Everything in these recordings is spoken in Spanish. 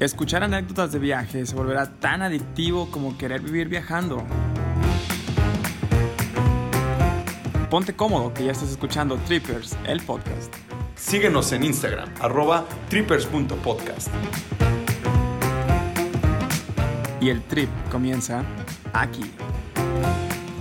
Escuchar anécdotas de viaje se volverá tan adictivo como querer vivir viajando. Ponte cómodo que ya estás escuchando Trippers, el podcast. Síguenos en Instagram, arroba trippers.podcast. Y el trip comienza aquí.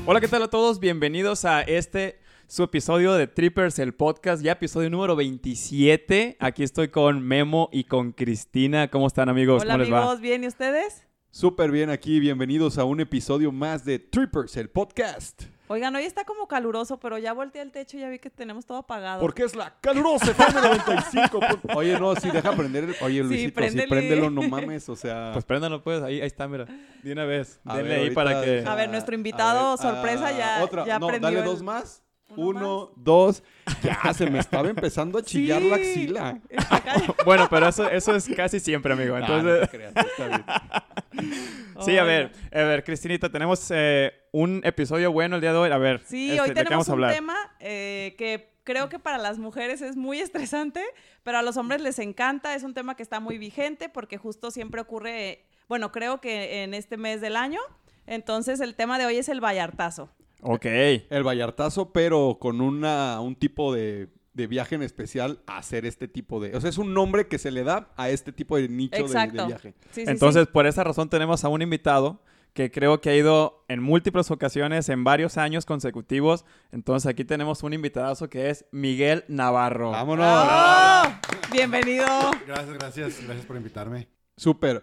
Hola, ¿qué tal a todos? Bienvenidos a este su episodio de Trippers, el podcast, ya episodio número 27. Aquí estoy con Memo y con Cristina. ¿Cómo están, amigos? Hola, ¿Cómo les va? amigos, ¿bien y ustedes? Súper bien aquí, bienvenidos a un episodio más de Trippers, el podcast. Oigan, hoy está como caluroso, pero ya volteé el techo y ya vi que tenemos todo apagado. Porque es la calurosa FM 95. Oye, no, sí, deja prender. el- Oye, Sí, Luisito, sí, préndele. préndelo, no mames, o sea. Pues préndalo, pues. Ahí, ahí está, mira. De una vez. A Denle ver, ahí ahorita para que... A ver, nuestro invitado a ver, sorpresa ah, ya- Otra, ya no, prendió dale el- dos más. ¿Uno dos. Ya, se me estaba empezando a chillar la axila. Bueno, pero eso, eso es casi siempre, amigo. Ah, no Entonces... te creas, está bien. Sí, a ver, a ver, Cristinita, tenemos eh, un episodio bueno el día de hoy. A ver, Sí, este, hoy ¿de qué tenemos vamos a un hablar? tema eh, que creo que para las mujeres es muy estresante, pero a los hombres les encanta. Es un tema que está muy vigente porque justo siempre ocurre, bueno, creo que en este mes del año. Entonces, el tema de hoy es el vallartazo. Ok. El Vallartazo, pero con una, un tipo de, de viaje en especial a hacer este tipo de. O sea, es un nombre que se le da a este tipo de nicho de- viaje. Sí, sí, Entonces, sí. por esa razón tenemos a un invitado que creo que ha ido en múltiples ocasiones, en varios años consecutivos. Entonces, aquí tenemos un invitadazo que es Miguel Navarro. Vámonos. ¡Bravo! Bienvenido. Gracias, gracias, gracias por invitarme. Súper.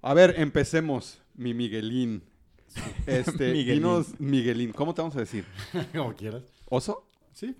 A ver, empecemos, mi Miguelín. Este, Miguelín. dinos Miguelín. ¿Cómo te vamos a decir? Como quieras. ¿Oso? Sí.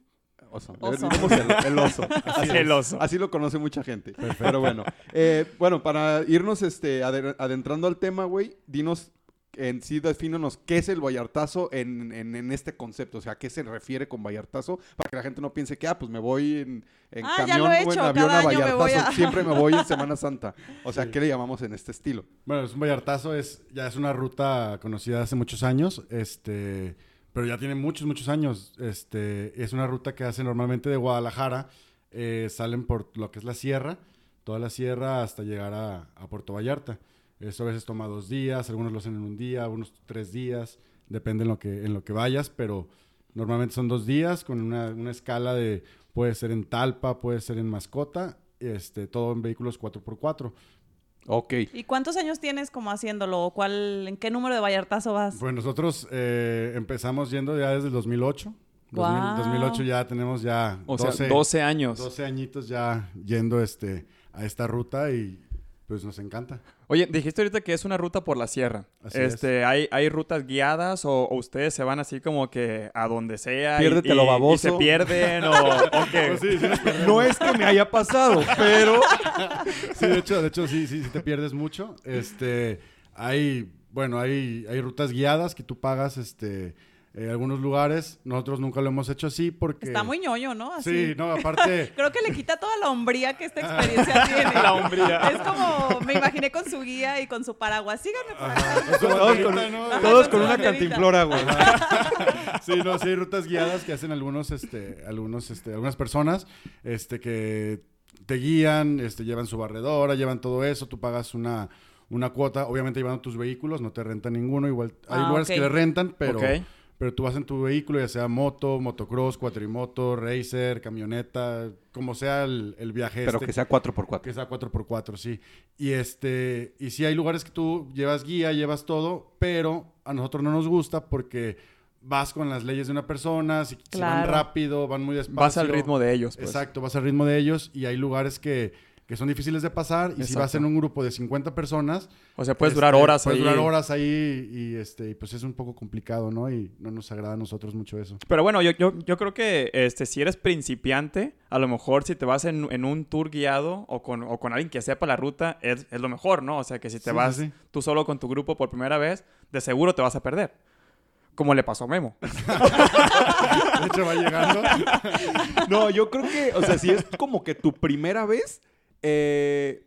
Oso. Oso. El, el oso. Así, El oso. así lo conoce mucha gente. Pero bueno. Eh, bueno, para irnos este, aden- adentrando al tema, güey, dinos en sí, defínonos qué es el Vallartazo en, en, en este concepto. O sea, ¿a qué se refiere con Vallartazo? Para que la gente no piense que, ah, pues me voy en, en Ah, camión he o en avión cada a me Vallartazo. voy a- Siempre me voy en Semana Santa. O sea, ¿qué le llamamos en este estilo? Bueno, es un Vallartazo, es, ya es una ruta conocida hace muchos años, este, pero ya tiene muchos, muchos años. Este, es una ruta que hace normalmente de Guadalajara, eh, salen por lo que es la sierra, toda la sierra hasta llegar a, a Puerto Vallarta. Eso a veces toma dos días, algunos lo hacen en un día, unos tres días, depende en lo que, en lo que vayas, pero normalmente son dos días con una, una escala de, puede ser en Talpa, puede ser en Mascota, este, todo en vehículos 4x4. Ok. ¿Y cuántos años tienes como haciéndolo? ¿O cuál, ¿En qué número de vallartazo vas? Pues nosotros eh, empezamos yendo ya desde el 2008. 2000 Guau. 2008 ya tenemos ya O 12, sea, 12 años. 12 añitos ya yendo este, a esta ruta y pues nos encanta. Oye, dijiste ahorita que es una ruta por la sierra. Así este, ¿hay, ¿Hay rutas guiadas o, o ustedes se van así como que a donde sea? y- Piérdete y, lo y baboso. se pierden o, o qué? Pues sí, sí, nos perdemos. No es que me haya pasado, pero... Sí, de hecho, de hecho sí, sí, sí te pierdes mucho. Este, hay, bueno, hay, hay rutas guiadas que tú pagas, este, en algunos lugares. Nosotros nunca lo hemos hecho así porque... Está muy ñoño, ¿no? Así. Sí, no, aparte... Creo que le quita toda la hombría que esta experiencia tiene. La hombría. Es como, me imaginé con su guía y con su paraguas. Síganme por acá. Todos con, ¿no? todos con una cantimplora, güey. Sí, no, sí hay rutas guiadas que hacen algunos, este, algunos, este, algunas personas, este, que te guían, este, llevan su barredora, llevan todo eso, tú pagas una, una cuota, obviamente llevando tus vehículos, no te rentan ninguno, igual hay Ah, lugares que le rentan, pero, Ok. Pero tú vas en tu vehículo, ya sea moto, motocross, cuatrimoto, racer, camioneta, como sea el, el viaje Pero este. que sea 4x4. Que sea 4x4, sí. Y este, y sí hay lugares que tú llevas guía, llevas todo, pero a nosotros no nos gusta porque vas con las leyes de una persona, si, si van Claro. rápido, van muy despacio. Vas al ritmo de ellos, pues. Exacto, vas al ritmo de ellos y hay lugares que, que son difíciles de pasar y si vas en un grupo de 50 personas... O sea, puedes este, durar horas puedes ahí. durar horas ahí y, este, y pues es un poco complicado, ¿no? Y no nos agrada a nosotros mucho eso. Pero bueno, yo, yo, yo creo que este, si eres principiante, a lo mejor si te vas en, en un tour guiado o con, o con alguien que sepa la ruta, es, es lo mejor, ¿no? O sea, que si te Sí, vas sí, sí. tú solo con tu grupo por primera vez, de seguro te vas a perder. Como le pasó a Memo. De hecho, va llegando. No, yo creo que, o sea, si es como que tu primera vez, eh,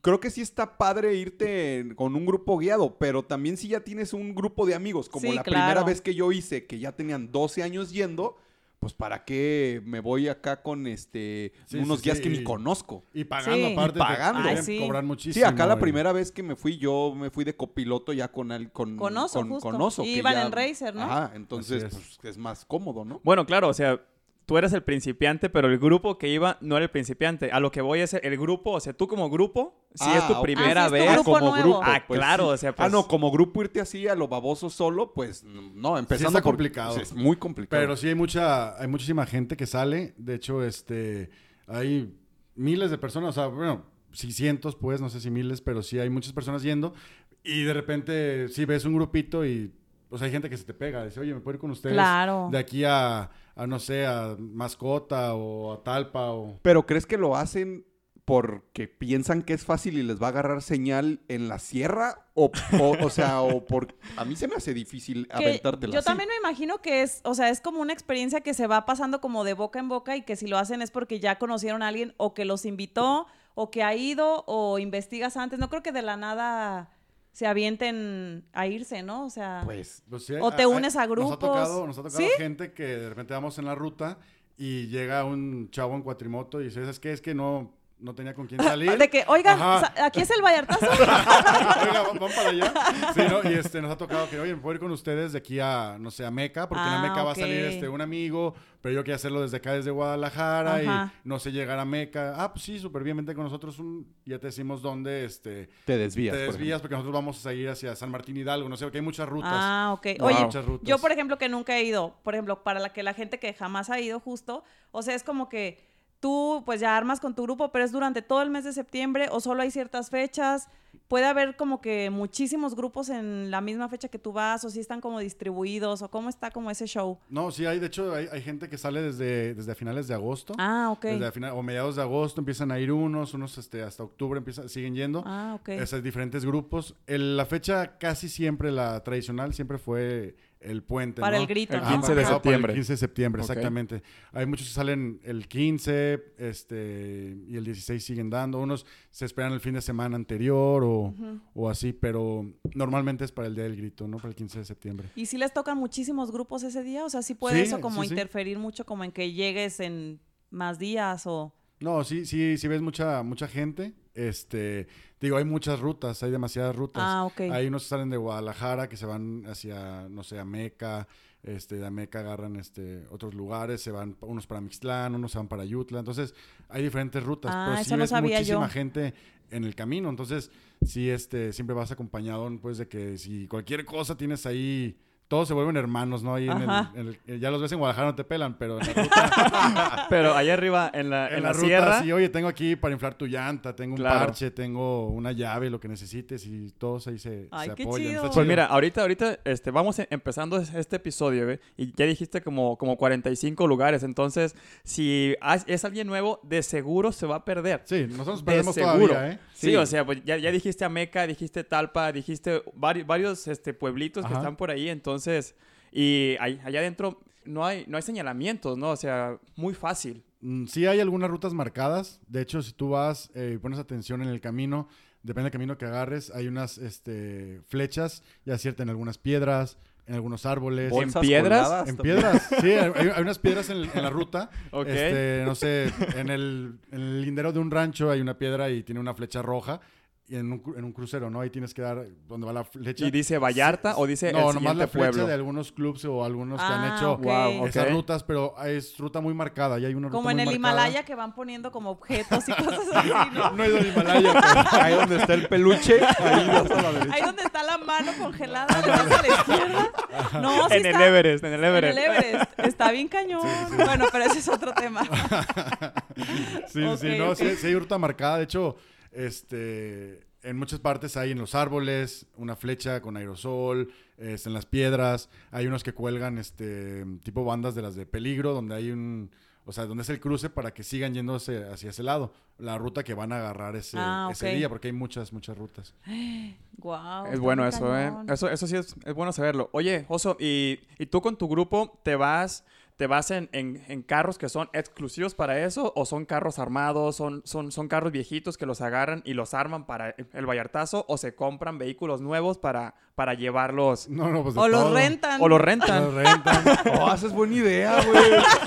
creo que sí está padre irte con un grupo guiado, pero también si ya tienes un grupo de amigos, como Sí, la claro. primera vez que yo hice, que ya tenían 12 años yendo, pues ¿para qué me voy acá con este Sí, unos sí, guías sí, que y- ni conozco? Y pagando Sí. aparte. Y pagando. Ay, cobrar muchísimo. Sí, acá la primera vez que me fui, yo me fui de copiloto ya con el, con, Con Oso, con, justo. con Oso, Y iban ya- en Racer, ¿no? Ajá, entonces es. pues, es más cómodo, ¿no? Bueno, claro, o sea, tú eres el principiante, pero el grupo que iba no era el principiante. A lo que voy es el grupo, o sea, tú como grupo, si Ah, es tu ok. primera Ah, sí, es tu vez. grupo como nuevo. grupo. Ah, pues, claro, sí. o sea, Ah, pues- no, como grupo irte así a lo baboso solo, pues no, empezando está por- complicado. pues, es muy complicado. Pero sí hay mucha, hay muchísima gente que sale. De hecho, este, hay miles de personas, o sea, bueno, sí cientos, pues, no sé si miles, pero sí hay muchas personas yendo. Y de repente, sí ves un grupito y, pues, hay gente que se te pega. Dice, oye, ¿me puedo ir con ustedes? Claro. De aquí a, a, no sé, a Mascota o a Talpa o... Pero ¿crees que lo hacen porque piensan que es fácil y les va a agarrar señal en la sierra? O, o, o sea, o por... A mí se me hace difícil que aventártela yo así. también me imagino que es, o sea, es como una experiencia que se va pasando como de boca en boca y que si lo hacen es porque ya conocieron a alguien o que los invitó o que ha ido o investigas antes. No creo que de la nada se avienten a irse, ¿no? O sea, Pues... Pues O te unes a Nos grupos. ha tocado, nos ha tocado ¿Sí? gente que de repente vamos en la ruta y llega un chavo en cuatrimoto y dice, ¿sabes qué? Es que no, no tenía con quién salir. de que, oigan, aquí es el Vallartazo. Oiga, van van para allá. Sí, ¿no? Y este, nos ha tocado que, oye, me puedo ir con ustedes de aquí a, no sé, a Meca, porque en Ah, Meca va a salir este, un amigo, pero yo quiero hacerlo desde acá, desde Guadalajara, Ajá. y no sé llegar a Meca. Ah, pues sí, súper bien, vente con nosotros, un, ya te decimos dónde, este, Te desvías. te por desvías, porque nosotros vamos a ir hacia San Martín Hidalgo, no sé, porque hay muchas rutas. Ah, ok. Wow. Oye, Muchas rutas. yo por ejemplo que nunca he ido, por ejemplo, para la que la gente que jamás ha ido justo, o sea, es como que tú pues ya armas con tu grupo, pero es durante todo el mes de septiembre o solo hay ciertas fechas. Puede haber como que muchísimos grupos en la misma fecha que tú vas o si están como distribuidos o cómo está como ese show. No, sí, hay, de hecho, hay, hay gente que sale desde, desde finales de agosto. Ah, ok. Desde final- o mediados de agosto empiezan a ir unos, unos este, hasta octubre empiezan, siguen yendo. Ah, ok. Esos diferentes grupos. El- la fecha casi siempre, la tradicional, siempre fue el puente. Para ¿no? el grito, El ¿no? 15 de para septiembre. El 15 de septiembre, exactamente. Hay muchos que salen el 15 este, y el 16 siguen dando. Unos se esperan el fin de semana anterior o, o así, pero normalmente es para el día del grito, ¿no? Para el 15 de septiembre. ¿Y si les tocan muchísimos grupos ese día? O sea, sí puede Sí, eso como sí, sí. interferir mucho como en que llegues en más días o... No, sí, sí, sí ves mucha, mucha gente. Este, digo, hay muchas rutas, hay demasiadas rutas. Ah, ok. Hay unos que salen de Guadalajara que se van hacia, no sé, a Meca, este, de Meca agarran este, otros lugares, se van unos para Mixtlán, unos se van para Yutla. Entonces, hay diferentes rutas, Ah, pero eso sí no ves sabía muchísima yo. gente en el camino. Entonces, sí, este, siempre vas acompañado, pues, de que si cualquier cosa tienes ahí, todos se vuelven hermanos, ¿no? Ahí en el, Ajá. en el- ya los ves en Guadalajara, no te pelan, pero en la ruta Pero allá arriba, en la, en en la, la, ruta, sierra, sí, oye, tengo aquí para inflar tu llanta, tengo un Claro. parche, tengo una llave, lo que necesites y todos ahí se, Ay, se qué apoyan. chido. Pues mira, ahorita, ahorita, este, vamos e- empezando es- este episodio, güey, y ya dijiste como, como 45 lugares, entonces, si es alguien nuevo, de seguro se va a perder. Sí, nosotros De perdemos seguro. todavía, ¿eh? Sí, Sí. o sea, pues ya, ya dijiste Ameca, dijiste Talpa, dijiste vari- varios este, pueblitos que están por ahí, entonces, y ahí- allá adentro no hay, no hay señalamientos, ¿no? O sea, muy fácil. Mm, Sí hay algunas rutas marcadas. De hecho, si tú vas eh, y pones atención en el camino, depende del camino que agarres, hay unas este, flechas, ya cierta en algunas piedras, en algunos árboles. Bol- ¿En piedras? En piedras, sí, hay, hay unas piedras en, en la ruta. Ok. Este, no sé, en el, en el lindero de un rancho hay una piedra y tiene una flecha roja. Y en un, en un crucero, ¿no? Ahí tienes que dar donde va la flecha. ¿Y dice Vallarta o dice no, el nomás la flecha pueblo? de algunos clubs o algunos que Ah, han hecho ok. Wow, esas ok. rutas, pero es ruta muy marcada. Y hay una ruta Como en muy el marcada. Himalaya que van poniendo como objetos y cosas así, ¿no? No he ido al Himalaya, pero Ahí donde está el peluche, ahí vas a la derecha. Ahí donde está la mano congelada, a la izquierda. No, sí en el Everest, en el Everest. En el Everest. Está bien cañón. Bueno, pero ese es otro tema. sí, sí, no, ok. sí, hay ruta marcada. De hecho, este, en muchas partes hay en los árboles una flecha con aerosol, este, en las piedras. Hay unos que cuelgan, este, tipo bandas de las de peligro, donde hay un, o sea, donde es el cruce para que sigan yéndose hacia ese lado. La ruta que van a agarrar ese, Ah, ese día, porque hay muchas, muchas rutas. Wow. Es bueno eso, ¿eh? Eso, eso sí es, es bueno saberlo. Oye, Oso, ¿y, y tú con tu grupo te vas ¿te vas en, en- en carros que son exclusivos para eso o son carros armados, son, son, son carros viejitos que los agarran y los arman para el Vallartazo o se compran vehículos nuevos para, para llevarlos No, no, pues de O los todo. rentan. o los rentan? Los rentan. Oh, esa es buena idea, güey.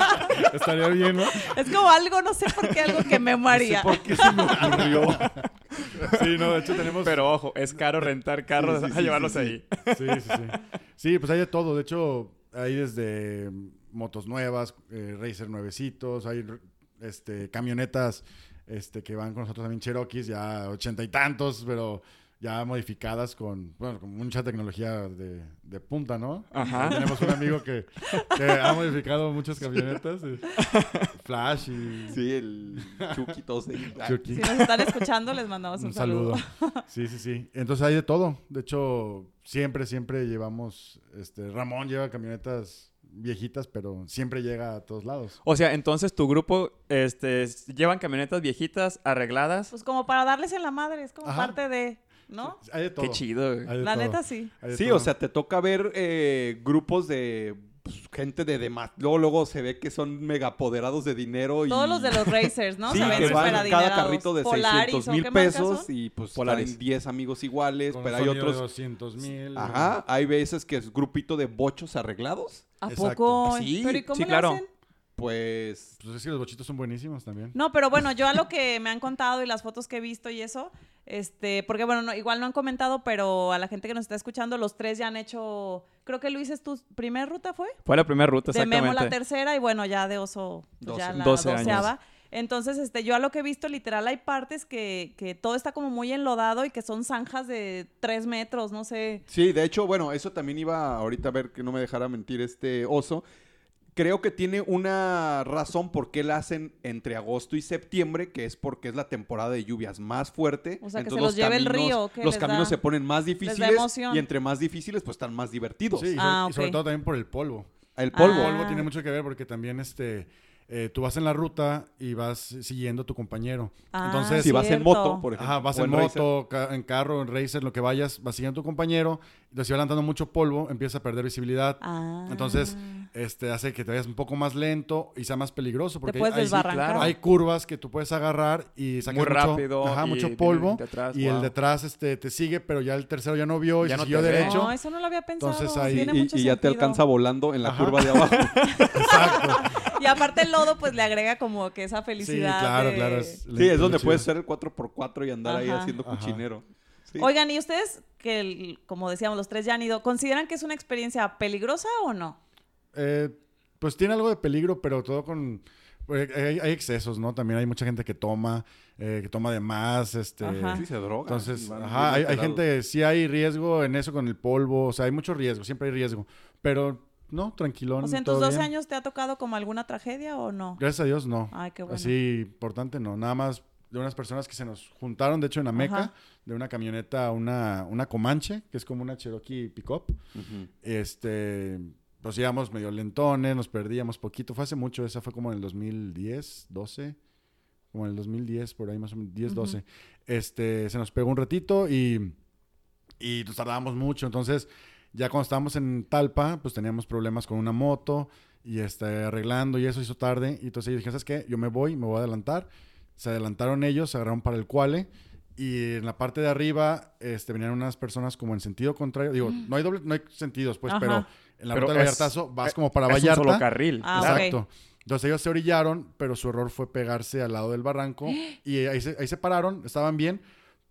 Estaría bien, ¿no? Es como algo, no sé por qué, algo que me maría. ¿Por qué se me ocurrió? Sí, no, de hecho tenemos... Pero ojo, es caro rentar carros Sí, sí, a sí, llevarlos sí, ahí. Sí, sí, sí. Sí, pues hay de todo. De hecho, hay desde motos nuevas, eh, Racer nuevecitos, hay este, camionetas este, que van con nosotros también, Cherokees, ya ochenta y tantos, pero ya modificadas con, bueno, con mucha tecnología de, de punta, ¿no? Ajá. Tenemos un amigo que, que ha modificado muchas camionetas, eh, Flash y Sí, el Chucky, todos. Chucky. Si nos están escuchando, les mandamos un, Un saludo. saludo. Sí, sí, sí. Entonces hay de todo. De hecho, siempre, siempre llevamos, este, Ramón lleva camionetas viejitas, pero siempre llega a todos lados. O sea, entonces tu grupo este, llevan camionetas viejitas arregladas. Pues como para darles en la madre, es como Ajá. parte de, ¿no? Hay de todo. Qué chido. güey. Hay de La todo. neta sí. Sí, todo. o sea, te toca ver eh, grupos de pues, gente de demás. Luego, luego se ve que son megapoderados de dinero. Y... Todos los de los racers, ¿no? Sí, Se ven que van súper cada carrito de Polaris, 600 ¿o mil pesos y pues Polaris. traen 10 amigos iguales, Con pero hay de otros... 200 mil. Ajá, hay veces que es grupito de bochos arreglados. ¿A Exacto. poco? Sí, ¿Pero y cómo sí, le claro. hacen? Pues... Pues es que los bochitos son buenísimos también. No, pero bueno, yo a lo que me han contado y las fotos que he visto y eso, este, porque bueno, no- igual no han comentado, pero a la gente que nos está escuchando, los tres ya han hecho, creo que Luis es tu primer ruta, ¿fue? Fue la primera ruta, De Memo la exactamente. tercera y bueno, ya de Oso, pues, ya Doce. la 12 años. Entonces, este, yo a lo que he visto, literal, hay partes que, que todo está como muy enlodado y que son zanjas de tres metros, no sé. Sí, de hecho, bueno, eso también iba ahorita a ver que no me dejara mentir este oso. Creo que tiene una razón por qué la hacen entre agosto y septiembre, que es porque es la temporada de lluvias más fuerte. O sea, que se Entonces, los lleve el río, ¿qué Los les caminos da? se ponen más difíciles y entre más difíciles, pues están más divertidos. Sí, y sobre, Ah, y sobre todo también por el polvo. El polvo. El Ah. polvo tiene mucho que ver porque también este, eh, tú vas en la ruta y vas siguiendo a tu compañero. Ah, Entonces, si vas en moto, por ejemplo. Ajá, vas en moto, ca- en carro, en racer, lo que vayas, vas siguiendo a tu compañero, entonces si va levantando mucho polvo, empieza a perder visibilidad. Ah. Entonces, este hace que te vayas un poco más lento y sea más peligroso. Porque hay, claro. hay curvas que tú puedes agarrar y sacas Muy mucho, rápido ajá, y mucho polvo. atrás, y wow. el detrás este, te sigue, pero ya el tercero ya no vio y Ya se no siguió derecho. No, eso no lo había pensado. Entonces, ahí- tiene Y, mucho y ya te alcanza volando en la Ajá. curva de abajo. Exacto. Y aparte el lodo, pues le agrega como que esa Sí, felicidad. claro, de- claro. es- sí, es donde puedes hacer el 4x4 y andar ahí haciendo Ajá. cuchinero. Sí. Oigan, ¿y ustedes, que el- como decíamos, los tres ya han ido, consideran que es una experiencia peligrosa o no? Eh, pues tiene algo de peligro, pero todo con... pues, hay, hay excesos, ¿no? También hay mucha gente que toma, eh, que toma de más, este... Ajá. Sí, se droga. Entonces, ajá, hay, gente, sí hay riesgo en eso con el polvo, o sea, hay mucho riesgo, siempre hay riesgo, pero no, tranquilón. O sea, ¿en tus todo 12 bien. años te ha tocado como alguna tragedia o no? Gracias a Dios, no. Ay, qué bueno. Así importante, no. Nada más de unas personas que se nos juntaron, de hecho, en Ameca, Ajá. de una camioneta, una, una Comanche, que es como una Cherokee Pickup. Ujú. Este, pues íbamos medio lentones, nos perdíamos poquito. Fue hace mucho, esa fue como en el 2010, 12, como en el 2010, por ahí más o menos, 10, 12. Este, se nos pegó un ratito y, y nos tardábamos mucho. Entonces, ya cuando estábamos en Talpa, pues teníamos problemas con una moto y este, arreglando y eso hizo tarde. Y entonces yo dije, ¿sabes qué? Yo me voy, me voy a adelantar. Se adelantaron ellos, se agarraron para el cuale. Y en la parte de arriba este, venían unas personas como en sentido contrario. Digo, no hay doble, no hay sentidos, pues, Ajá. pero en la Pero ruta del Vallartazo vas eh, como para es Vallarta. un solo carril. Ah. Exacto. Entonces ellos se orillaron, pero su error fue pegarse al lado del barranco. y ahí se, ahí se pararon, estaban bien.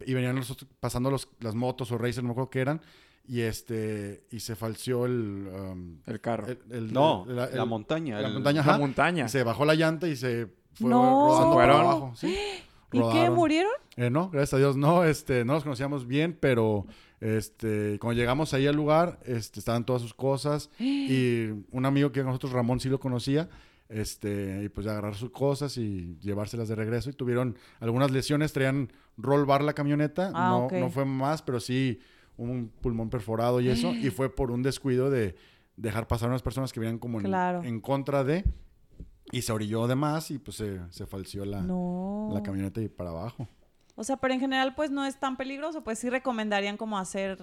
Y venían los otros- pasando los, las motos o racers, no me acuerdo qué eran. Y este y se falció el... um, El carro. el- el- No, el- la, el- montaña. la el- montaña, La montaña. Y se bajó la llanta y se fue No. rodando ¿Se para fueron? abajo. ¿sí? ¿Y qué? ¿Murieron? Eh, no, gracias a Dios no, este, no nos conocíamos bien, pero este, cuando llegamos ahí al lugar, este, estaban todas sus cosas y un amigo que nosotros, Ramón, sí lo conocía, este, y pues agarrar sus cosas y llevárselas de regreso y tuvieron algunas lesiones, traían roll bar la camioneta, Ah, no, no fue más, pero sí un pulmón perforado y eso, y fue por un descuido de dejar pasar unas personas que venían como en, Claro. en contra de, y se orilló de más y pues se, se falció la, No. la camioneta y para abajo. O sea, pero en general, pues no es tan peligroso. Pues sí recomendarían como hacer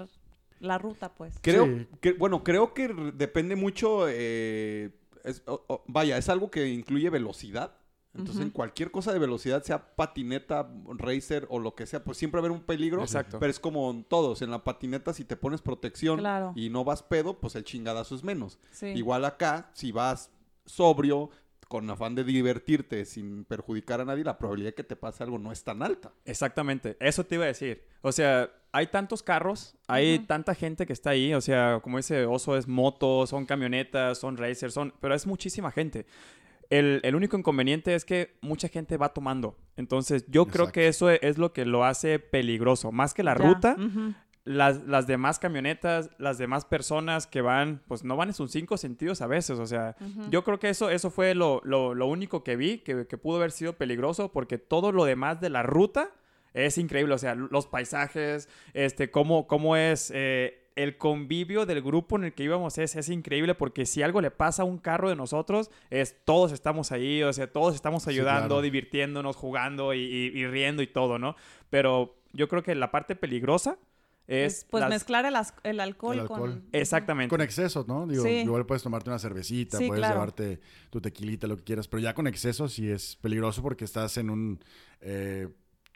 la ruta, pues. Creo Sí. que, bueno, creo que depende mucho. eh, es- vaya, es algo que incluye velocidad. Entonces, en cualquier cosa de velocidad, sea patineta, racer o lo que sea, pues siempre va a haber un peligro. Exacto. Pero es como en todos. En la patineta, si te pones protección Claro. y no vas pedo, pues el chingadazo es menos. Sí. Igual acá, si vas sobrio, con afán de divertirte sin perjudicar a nadie, la probabilidad de que te pase algo no es tan alta. Exactamente, eso te iba a decir. O sea, hay tantos carros, hay tanta gente que está ahí, o sea, como dice Oso, es motos, son camionetas, son racers, son, pero es muchísima gente. El, el único inconveniente es que mucha gente va tomando. Entonces, yo creo que eso es, es lo que lo hace peligroso. Más que la Ya, ruta. Las, las demás camionetas, las demás personas que van, pues no van en sus cinco sentidos a veces. O sea, yo creo que eso, eso fue lo, lo- lo único que vi que, que pudo haber sido peligroso porque todo lo demás de la ruta es increíble. O sea, los paisajes, este, cómo, cómo es eh, el convivio del grupo en el que íbamos es, es increíble porque si algo le pasa a un carro de nosotros, es todos estamos ahí, o sea, todos estamos Sí, ayudando, claro. divirtiéndonos, jugando y, y- y riendo y todo, ¿no? Pero yo creo que la parte peligrosa es... Es, pues las- mezclar el, el alcohol, El alcohol. con... Exactamente. Con exceso, ¿no? Digo, Sí. igual puedes tomarte una cervecita, Sí, puedes claro. llevarte tu tequilita, lo que quieras, pero ya con exceso sí es peligroso porque estás en un, eh,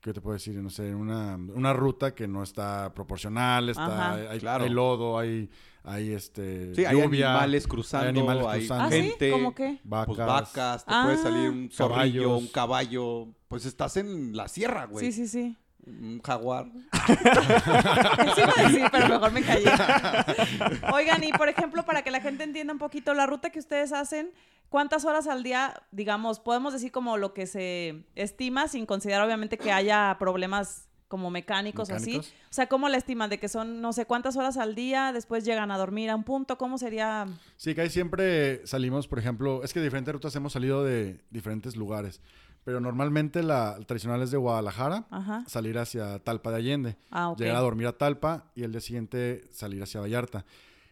¿qué te puedo decir? No sé, en una, una ruta que no está proporcional, está, Ajá. hay, Claro. hay lodo, hay, hay este, Sí, hay animales cruzando, hay, animales cruzando. ¿Ah, gente, sí? ¿Cómo qué? vacas. pues vacas, te Ah. puede salir un zorrillo, Caballos. un caballo, pues estás en la sierra, güey. Sí, sí, sí. Un jaguar. Eso iba a decir, pero mejor me callé. Oigan, y por ejemplo, para que la gente entienda un poquito, la ruta que ustedes hacen, ¿cuántas horas al día, digamos, podemos decir como lo que se estima, sin considerar obviamente que haya problemas como mecánicos, o así? Mecánicos. O sea, ¿cómo la estiman? De que son no sé cuántas horas al día, después llegan a dormir a un punto, ¿cómo sería? Sí, que ahí siempre salimos, por ejemplo, es que de diferentes rutas hemos salido de diferentes lugares, pero normalmente la tradicional es de Guadalajara, Ajá. salir hacia Talpa de Allende, Ah, ok. llegar a dormir a Talpa y el día siguiente salir hacia Vallarta.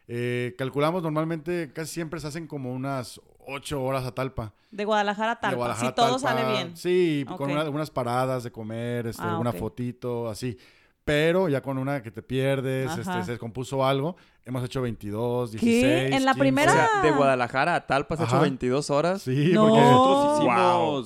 Eh, calculamos normalmente, casi siempre se hacen como unas ocho horas a Talpa. De Guadalajara a De Talpa. Guadalajara si todo sale bien. Sí, con una- algunas paradas de comer, este, Ah, alguna ok. fotito, así. Pero ya con una que te pierdes, este, se descompuso algo, hemos hecho 22, ¿Qué? 16. ¿En la 15. primera? O sea, de Guadalajara a Talpa has hecho Ajá. 22 horas. Sí, No. porque... Nosotros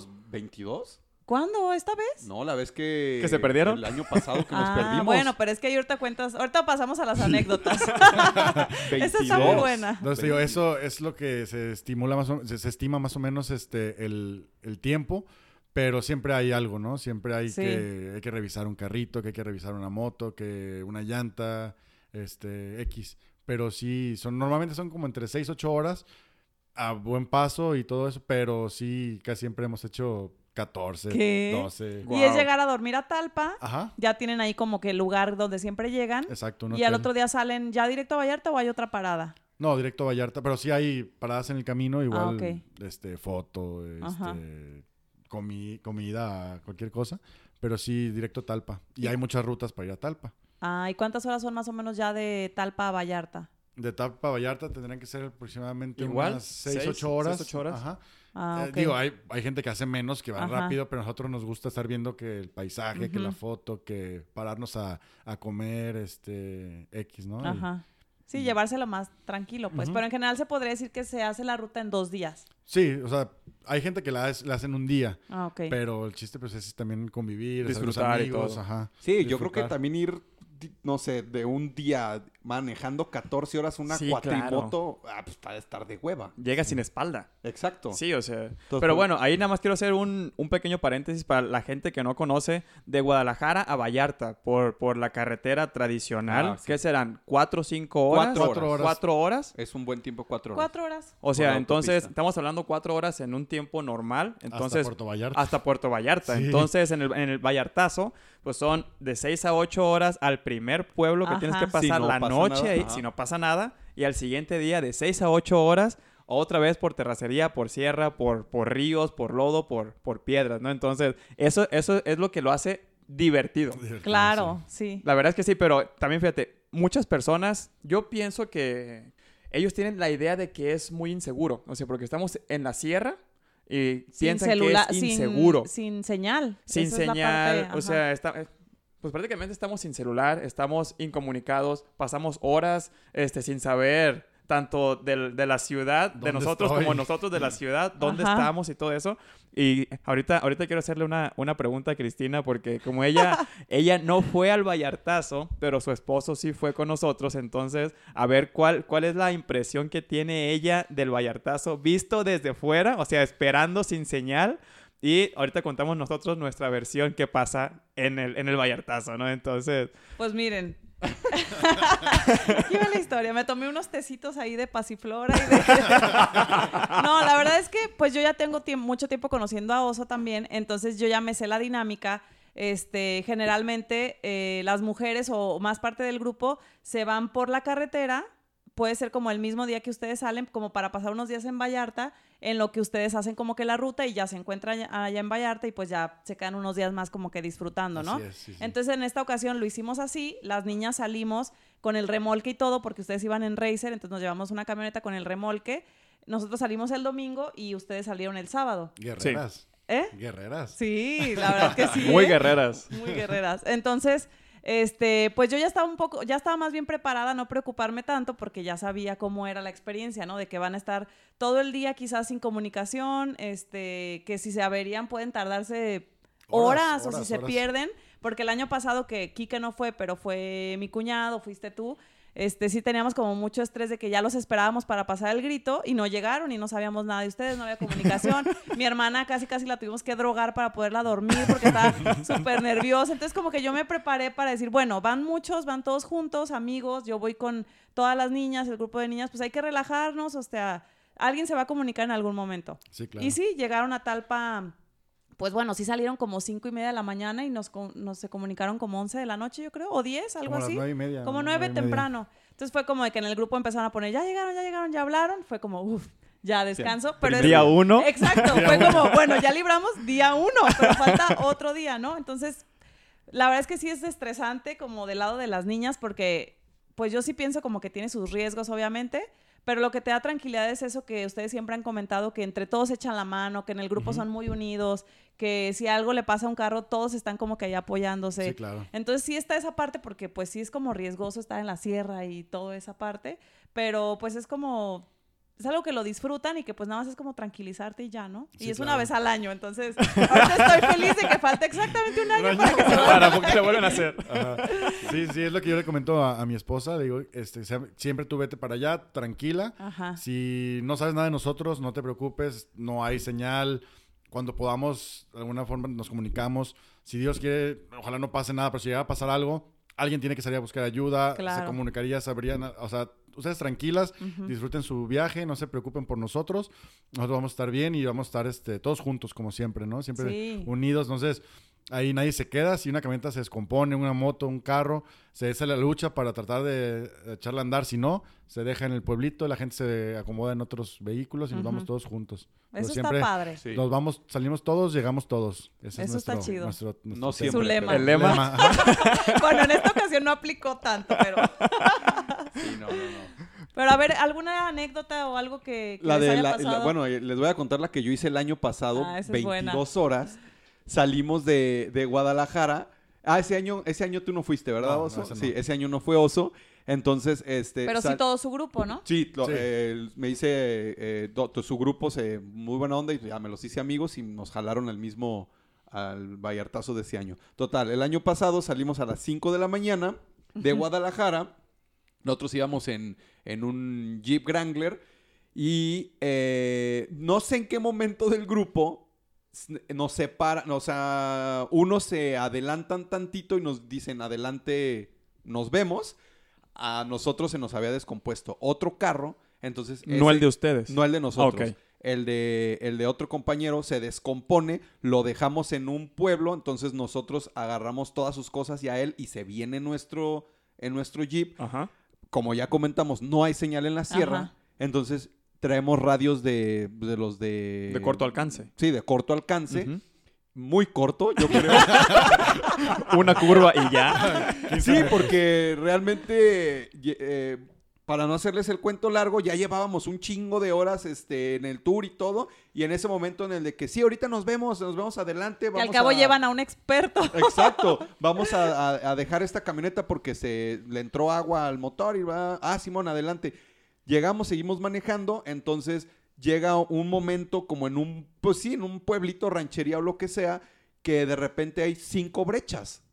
Wow. Hicimos 22. ¿Cuándo? ¿Esta vez? No, la vez que... ¿Que se perdieron? El año pasado que nos ah, perdimos. bueno, pero es que ahorita cuentas, ahorita pasamos a las anécdotas. Esa está muy 22. buena. Entonces, digo, eso es lo que se estimula más o- se, se estima más o menos este el, el tiempo, pero siempre hay algo, ¿no? Siempre hay Sí. que hay que revisar un carrito, que hay que revisar una moto, que una llanta, este X. Pero sí, son normalmente son como entre 6 8 horas a buen paso y todo eso, pero sí casi siempre hemos hecho 14, ¿Qué? 12. Guau. Y es llegar a dormir a Talpa. Ajá. Ya tienen ahí como que el lugar donde siempre llegan. Exacto, Y al otro día salen ya directo a Vallarta o hay otra parada. No, directo a Vallarta, pero sí hay paradas en el camino, igual, Ah, este, foto, este, comi- comida, cualquier cosa, pero sí directo a Talpa. Y hay muchas rutas para ir a Talpa. Ah, ¿y cuántas horas son más o menos ya de Talpa a Vallarta? De Talpa a Vallarta tendrían que ser aproximadamente Igual, unas 6, seis, 8 horas. seis, ocho horas. Ajá. Ah, Eh, digo, hay, hay gente que hace menos, que va Ajá. rápido, pero a nosotros nos gusta estar viendo que el paisaje, que la foto, que pararnos a, a comer, este, X, ¿no? Y- Ajá. Sí, llevárselo más tranquilo, pues. Pero en general se podría decir que se hace la ruta en dos días. sí, o sea, hay gente que la, hace- la hacen un día. Ah, ok. Pero el chiste pues es también convivir, Disfrutar y amigos, todo. ajá. Sí, yo creo que también ir, no sé, de un día manejando 14 horas una Sí, cuatrimoto, ah, pues para estar de hueva. Llega sin espalda. Exacto. Sí, o sea. Entonces, pero por- bueno, ahí nada más quiero hacer un, un pequeño paréntesis para la gente que no conoce de Guadalajara a Vallarta por, por la carretera tradicional. Ah, sí. ¿Qué serán? ¿Cuatro o cinco horas? Cuatro Cuatro horas. ¿Cuatro horas? Es un buen tiempo, cuatro horas. Cuatro horas. O sea, entonces autopista. estamos hablando cuatro horas en un tiempo normal. Entonces, Hasta Puerto Vallarta. hasta Puerto Vallarta. Sí. Entonces, en el, en el Vallartazo, pues son de 6 a 8 horas al primer pueblo que tienes que pasar Si no la pasa noche nada, ahí, ajá. si no pasa nada. Y al siguiente día de 6 a 8 horas, otra vez por terracería, por sierra, por, por ríos, por lodo, por, por piedras, ¿no? Entonces, eso, eso es lo que lo hace divertido. Claro, sí. La verdad es que sí, pero también fíjate, muchas personas, yo pienso que ellos tienen la idea de que es muy inseguro. O sea, porque estamos en la sierra y Sin piensan que es inseguro. Sin, señal. sin Esa es la señal, parte, o sea, está, eh, pues prácticamente estamos sin celular, estamos incomunicados, pasamos horas este, sin saber tanto del- de la ciudad, de ¿Dónde nosotros estoy? como nosotros de la ciudad, dónde Ajá. estamos y todo eso. Y ahorita, ahorita quiero hacerle una, una pregunta a Cristina, porque como ella, ella no fue al Vallartazo, pero su esposo sí fue con nosotros, entonces, a ver cuál, cuál es la impresión que tiene ella del Vallartazo visto desde fuera, o sea, esperando sin señal. Y ahorita contamos nosotros nuestra versión que pasa en el, en el Vallartazo, ¿no? Entonces, Pues miren. Aquí va la historia. Me tomé unos tecitos ahí de pasiflora y de... No, la verdad es que pues yo ya tengo mucho tiempo conociendo a Oso también, entonces yo ya me sé la dinámica. Este, generalmente eh, las mujeres o más parte del grupo se van por la carretera, puede ser como el mismo día que ustedes salen, como para pasar unos días en Vallarta, en lo que ustedes hacen como que la ruta y ya se encuentran allá- en Vallarta y pues ya se quedan unos días más como que disfrutando, ¿no? Así es, sí, sí. Entonces en esta ocasión lo hicimos así, las niñas salimos con el remolque y todo, porque ustedes iban en Racer, entonces nos llevamos una camioneta con el remolque, nosotros salimos el domingo y ustedes salieron el sábado. Guerreras. ¿Eh? Guerreras. Sí, la verdad que sí. muy ¿eh? guerreras. Muy guerreras. Entonces, este, pues yo ya estaba un poco, ya estaba más bien preparada a no preocuparme tanto porque ya sabía cómo era la experiencia, ¿no? De que van a estar todo el día quizás sin comunicación, este, que si se averían pueden tardarse horas, Horas, o si horas, se pierden, porque el año pasado que Kike no fue, pero fue mi cuñado, fuiste tú. Este, sí teníamos como mucho estrés de que ya los esperábamos para pasar el grito y no llegaron y no sabíamos nada de ustedes, no había comunicación. Mi hermana casi casi la tuvimos que drogar para poderla dormir porque estaba súper nerviosa. Entonces como que yo me preparé para decir, bueno, van muchos, van todos juntos, amigos, yo voy con todas las niñas, el grupo de niñas, pues hay que relajarnos, o sea, alguien se va a comunicar en algún momento. Sí, claro. Y sí, llegaron a Talpa, pues bueno, sí salieron como cinco y media de la mañana y nos, se comunicaron como 11 de la noche, yo creo, o 10, algo Como las así. y media, Como nueve media. temprano. Entonces fue como de que en el grupo empezaron a poner, ya llegaron, ya llegaron, ya hablaron. Fue como, uff, ya descanso. Pero es- Día uno. Exacto, fue como, bueno, ya libramos día uno, pero falta otro día, ¿no? Entonces, la verdad es que sí es estresante como del lado de las niñas porque, pues yo sí pienso como que tiene sus riesgos, obviamente, pero lo que te da tranquilidad es eso que ustedes siempre han comentado, que entre todos echan la mano, que en el grupo son muy unidos, que si algo le pasa a un carro, todos están como que ahí apoyándose. Sí, claro. Entonces sí está esa parte porque pues sí es como riesgoso estar en la sierra y toda esa parte, pero pues es como es algo que lo disfrutan y que pues nada más es como tranquilizarte y ya, ¿no? y es una vez al año, entonces ahorita estoy feliz de que falta exactamente un año Un para año. que se Para que lo vuelvan a hacer. Ajá. Sí, sí, es lo que yo le comento a, a mi esposa. Le digo, este, siempre tú vete para allá, tranquila. Ajá. Si no sabes nada de nosotros, no te preocupes, no hay señal. Cuando podamos, de alguna forma nos comunicamos. Si Dios quiere, ojalá no pase nada, pero si llega a pasar algo, alguien tiene que salir a buscar ayuda, se Claro. comunicaría, sabrían, o sea, ustedes tranquilas, disfruten su viaje, no se preocupen por nosotros, nosotros vamos a estar bien y vamos a estar este, todos juntos como siempre, ¿no? Siempre Sí. unidos, entonces ahí nadie se queda, si una camioneta se descompone, una moto, un carro, se hace la lucha para tratar de echarla a andar, si no, se deja en el pueblito, la gente se acomoda en otros vehículos y nos vamos todos juntos. Pero Eso siempre está padre. Sí. Nos vamos, salimos todos, llegamos todos. Ese es Eso está nuestro- chido. nuestro- nuestro No siempre. Su lema. pero- El lema. Ajá. Bueno, en esta ocasión no aplicó tanto, pero Sí, no, no, no. pero a ver, ¿alguna anécdota o algo que, que La les de haya la- la- bueno, eh, les voy a contar la que yo hice el año pasado, Ah, esa es 22 buena. horas. Salimos de, de Guadalajara. Ah, ese año, ese año tú no fuiste, ¿verdad, No, no, Oso? ese no. Sí, ese año no fue Oso. Entonces, este. pero sí todo su grupo, ¿no? Sí, lo- Sí. eh, me hice eh, do- su grupo, se, muy buena onda y ya me los hice amigos y nos jalaron al mismo, al Vallartazo de ese año. Total, el año pasado salimos a las 5 de la mañana de Guadalajara. Nosotros íbamos en, en un Jeep Wrangler y eh, no sé en qué momento del grupo nos separan, o sea, unos se adelantan tantito y nos dicen adelante, nos vemos. A nosotros se nos había descompuesto otro carro, entonces... No ese- el de ustedes. no el de nosotros. El de, el de otro compañero se descompone, lo dejamos en un pueblo, entonces nosotros agarramos todas sus cosas y a él y se viene nuestro, en nuestro jeep. Ajá. Como ya comentamos, no hay señal en la sierra, Ajá. entonces traemos radios de, de los de... De corto alcance. Sí, de corto alcance. Muy corto, yo creo. Una curva y ya. Sí, porque realmente, eh, para no hacerles el cuento largo, ya llevábamos un chingo de horas este, en el tour y todo. Y en ese momento en el de que sí, ahorita nos vemos, nos vemos adelante. Que Vamos al cabo a- llevan a un experto. Exacto, vamos a, a- a dejar esta camioneta porque se le entró agua al motor y va. Ah, Simón, adelante. Llegamos, seguimos manejando, entonces llega un momento como en un, pues sí, en un pueblito, ranchería o lo que sea, que de repente hay cinco brechas.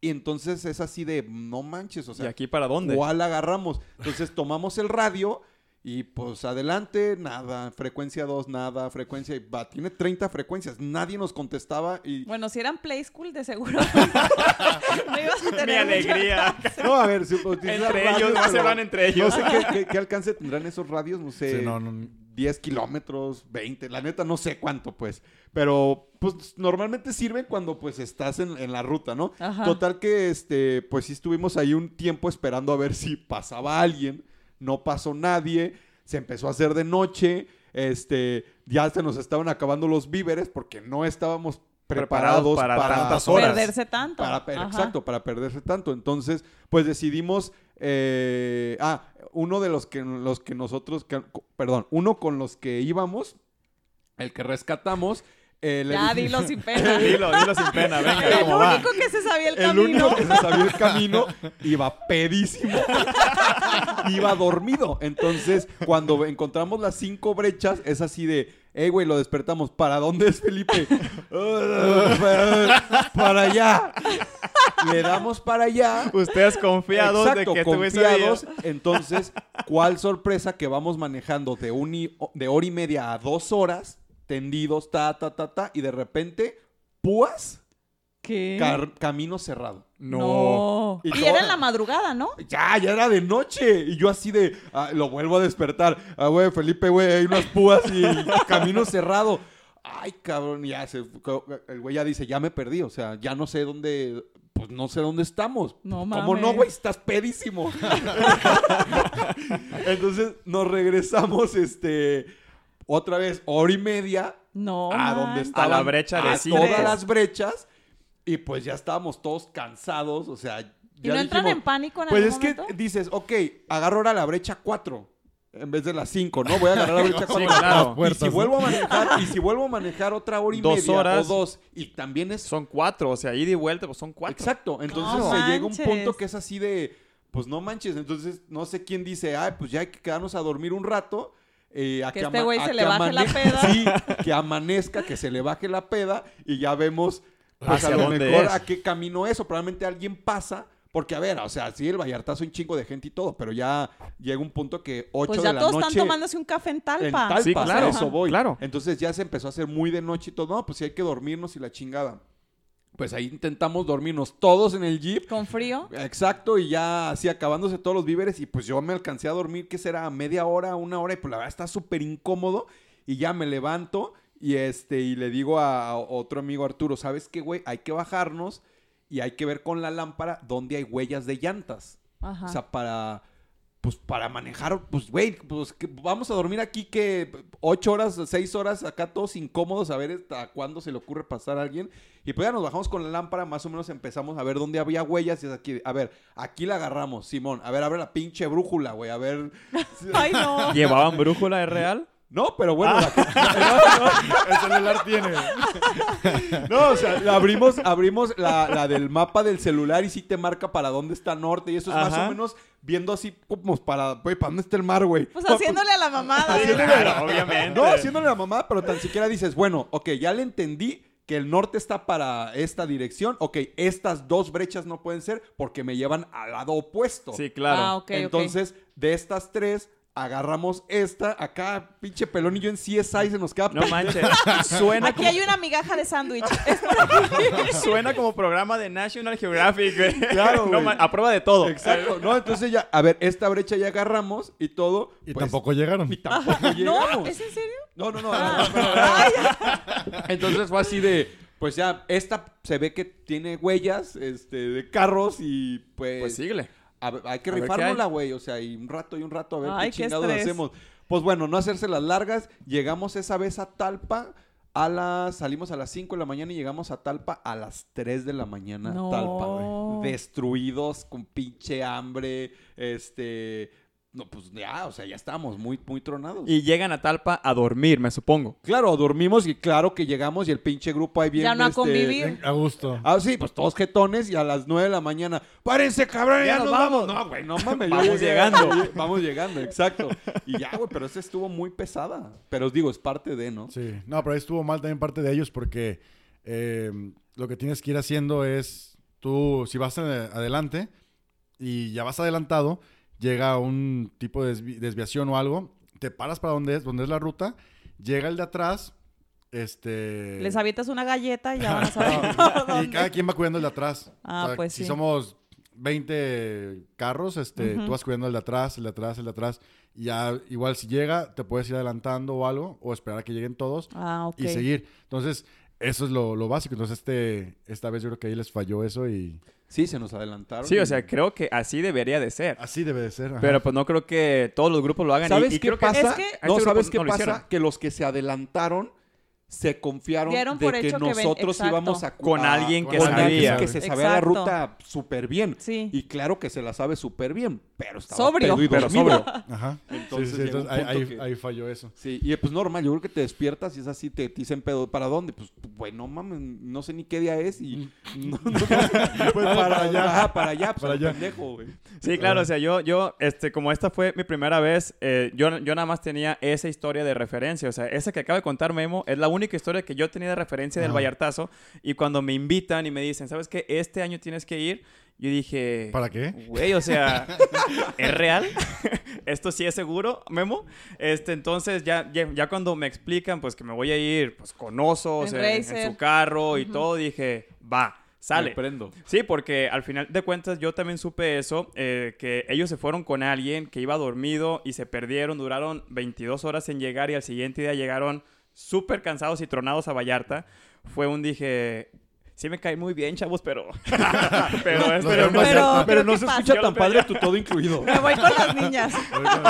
Y entonces es así de, no manches, o ¿Y sea, aquí para dónde? ¿cuál agarramos? Entonces tomamos el radio y pues adelante, nada, frecuencia 2, nada, frecuencia, y va, tiene 30 frecuencias, nadie nos contestaba y... Bueno, si eran Play School, de seguro. no ibas a Mi tener mucha alegría. No, a ver, si utilizan entre ellos, no se van entre No ellos. sé qué, qué- qué alcance tendrán esos radios, no sé, Sí, no, no. 10 kilómetros, 20, la neta no sé cuánto, pues. Pero, pues, normalmente sirven cuando, pues, estás en, en la ruta, ¿no? Ajá. Total que, este, pues, sí estuvimos ahí un tiempo esperando a ver si pasaba alguien. No pasó nadie. Se empezó a hacer de noche. Este, ya se nos estaban acabando los víveres porque no estábamos Preparados preparados para para, tantas horas. Perderse tanto. para Ajá. exacto, para perderse tanto. Entonces, pues decidimos. eh, ah, uno de los que, los que nosotros. que- perdón, uno con los que íbamos, el que rescatamos. eh, Ya, dilo sin pena. Dilo, dilo sin pena, venga, El único que se sabía el, El camino. único que se sabía el camino iba pedísimo. iba dormido. Entonces, cuando encontramos las cinco brechas, es así de, hey, güey, lo despertamos. ¿Para dónde es Felipe? para, allá. Le damos para allá. Ustedes confiados Exacto, de que confiados. Entonces, ¿cuál sorpresa que vamos manejando de, un y- de hora y media a dos horas, tendidos, ta, ta, ta, ta, y de repente, púas, ¿Qué? car- camino cerrado. No. Y era en la madrugada, ¿no? Ya, ya era de noche. Y yo así de, ah, lo vuelvo a despertar. Ah, güey, Felipe, güey, hay unas púas y camino cerrado. Ay, cabrón, ya se, el güey ya dice, ya me perdí, o sea, ya no sé dónde, pues no sé dónde estamos. No ¿Cómo no, mames. güey? Estás pedísimo. Entonces nos regresamos, este, otra vez, hora y media No. a donde manches. estaban A la brecha de a todas las brechas y pues ya estábamos todos cansados, o sea, ¿Y ya no entran dijimos, en pánico en Pues algún es que dices, ok, agarro ahora la brecha 4 en vez de la 5, ¿no? Voy a agarrar la brecha 4. claro. Y si vuelvo a manejar, y si vuelvo a manejar otra hora y Dos media horas. o dos, y también es Son cuatro, o sea, ida y vuelta, pues son cuatro. Exacto. Entonces No se llega un punto que es así de, pues no manches. Entonces no sé quién dice, ay, pues ya hay que quedarnos a dormir un rato. eh, a Que este güey se le baje la peda. Sí, que amanezca, que se le baje la peda y ya vemos pues, Hacia a lo dónde mejor es. a qué camino es o probablemente alguien pasa. Porque, a ver, o sea, sí, el Vallartazo un chingo de gente y todo, pero ya llega un punto que 8 Pues de ya la todos noche... están tomándose un café en Talpa. En Talpa, Sí, a claro. eso voy. Claro. Entonces ya se empezó a hacer muy de noche y todo. No, pues sí hay que dormirnos y la chingada. Pues ahí intentamos dormirnos todos en el jeep. Con frío. Exacto, y ya así acabándose todos los víveres. Y pues yo me alcancé a dormir, que será media hora, una hora, y pues la verdad está súper incómodo. Y ya me levanto y este, y le digo a, a otro amigo Arturo, ¿sabes qué, güey? Hay que bajarnos y hay que ver con la lámpara dónde hay huellas de llantas. Ajá. O sea, para. Pues para manejar, pues, güey, pues que vamos a dormir aquí que ocho horas, seis horas acá todos incómodos a ver hasta cuándo se le ocurre pasar a alguien. Y pues ya nos bajamos con la lámpara, más o menos empezamos a ver dónde había huellas y es aquí, a ver, aquí la agarramos, Simón, a ver, abre la pinche brújula, güey, a ver. Ay, no. ¿Llevaban brújula de real? No, pero bueno, Ah. la- El celular tiene. No, o sea, la abrimos, abrimos la, la del mapa del celular y sí te marca para dónde está norte. Y eso es más o menos viendo así como para, güey, ¿para dónde está el mar, güey? Pues haciéndole a la mamada. Haciéndole- Claro, obviamente. No, haciéndole la mamá, pero tan siquiera dices, bueno, ok, ya le entendí que el norte está para esta dirección. Ok, estas dos brechas no pueden ser porque me llevan al lado opuesto. Sí, claro. Ah, ok, ok. Entonces, de estas tres, agarramos esta. Acá, pinche pelón y yo en CSI se nos queda No manches. Suena Aquí como, hay una migaja de sándwich. Suena como programa de National Geographic, güey. Claro, No güey. ma- a prueba de todo. Exacto, ¿no? Entonces ya, a ver, esta brecha ya agarramos y todo. Y pues, tampoco llegaron. Y tampoco ¿No? llegamos. ¿Es en serio? No, no, no. Ah. no, no, no, no. Entonces fue así de, pues ya, esta se ve que tiene huellas este, de carros y pues, Pues síguele. A hay que qué rifárnosla, güey. O sea, y un rato y un rato a ver Ay, qué qué chingados estrés. hacemos. Pues bueno, no hacerse las largas. Llegamos esa vez a Talpa. A las, salimos a las 5 de la mañana y llegamos a Talpa a las 3 de la mañana. No. Talpa, güey. Destruidos, con pinche hambre, este, no, pues ya, o sea, ya estábamos muy, muy tronados. Y llegan a Talpa a dormir, me supongo. Claro, dormimos y claro que llegamos y el pinche grupo ahí viene. Ya no a este, convivir. A gusto. Ah, sí, pues todos jetones y a las 9 de la mañana, párense, cabrón, ya, Ya nos vamos. vamos. No, güey, no mames. Vamos llegando. Vamos llegando, exacto. Y ya, güey, pero esa estuvo muy pesada. Pero os digo, es parte de, ¿no? Sí, no, pero ahí estuvo mal también parte de ellos porque eh, lo que tienes que ir haciendo es, tú, si vas eh, adelante y ya vas adelantado, llega un tipo de desvi- desviación o algo, te paras para donde es, donde es la ruta, llega el de atrás, este... Les avientas una galleta y ya van a saber y cada quien va cuidando el de atrás. Ah, pues si sí. somos 20 carros, este, tú vas cuidando el de atrás, el de atrás, el de atrás. Y ya, igual si llega, te puedes ir adelantando o algo, o esperar a que lleguen todos Ah, y seguir. Entonces, eso es lo, lo básico. Entonces, este, esta vez yo creo que ahí les falló eso y Sí, se nos adelantaron. Sí, o sea, creo que así debería de ser. así debe de ser. ajá. Pero pues no creo que todos los grupos lo hagan. y- ¿Sabes y qué creo que- pasa? Es que- no, este ¿sabes qué no pasa? Que los que se adelantaron se confiaron Dieron de que hecho que ven- nosotros íbamos a Con alguien que con alguien sabía. que se sabía la ruta súper bien. Sí. Y claro que se la sabe súper bien, pero estaba Sobrio. pedo y Pero sobrio. Ajá. Entonces Sí, sí, llegó entonces un ahí, que- ahí falló eso. Sí, y pues normal, yo creo que te despiertas y es así, te, te dicen pedo, ¿para dónde? Pues, bueno, mames, no sé ni qué día es y... no, no, pues para, allá. Ajá, para allá, pues Para al allá. pendejo, güey. Sí, claro, o sea, yo, yo, este, como esta fue mi primera vez, eh, yo, yo nada más tenía esa historia de referencia, o sea, esa que acaba de contar Memo es la única historia que yo tenía de referencia del. Vallartazo, y cuando me invitan y me dicen, ¿sabes qué? Este año tienes que ir, yo dije... ¿Para qué? Güey, o sea, ¿es real? ¿Esto sí es seguro, Memo? Este, entonces, ya, ya, ya cuando me explican, pues, que me voy a ir, pues, con Oso, o En en, su carro y todo, dije, va, sale. Me prendo. Sí, porque al final de cuentas yo también supe eso, eh, que ellos se fueron con alguien que iba dormido y se perdieron, duraron 22 horas en llegar y al siguiente día llegaron súper cansados y tronados a Vallarta. Fue un dije, sí me cae muy bien, chavos, pero... pero, No, es- no, pero, no, Pero, no se pasa. escucha Yo tan padre tu todo incluido. Me voy con las niñas.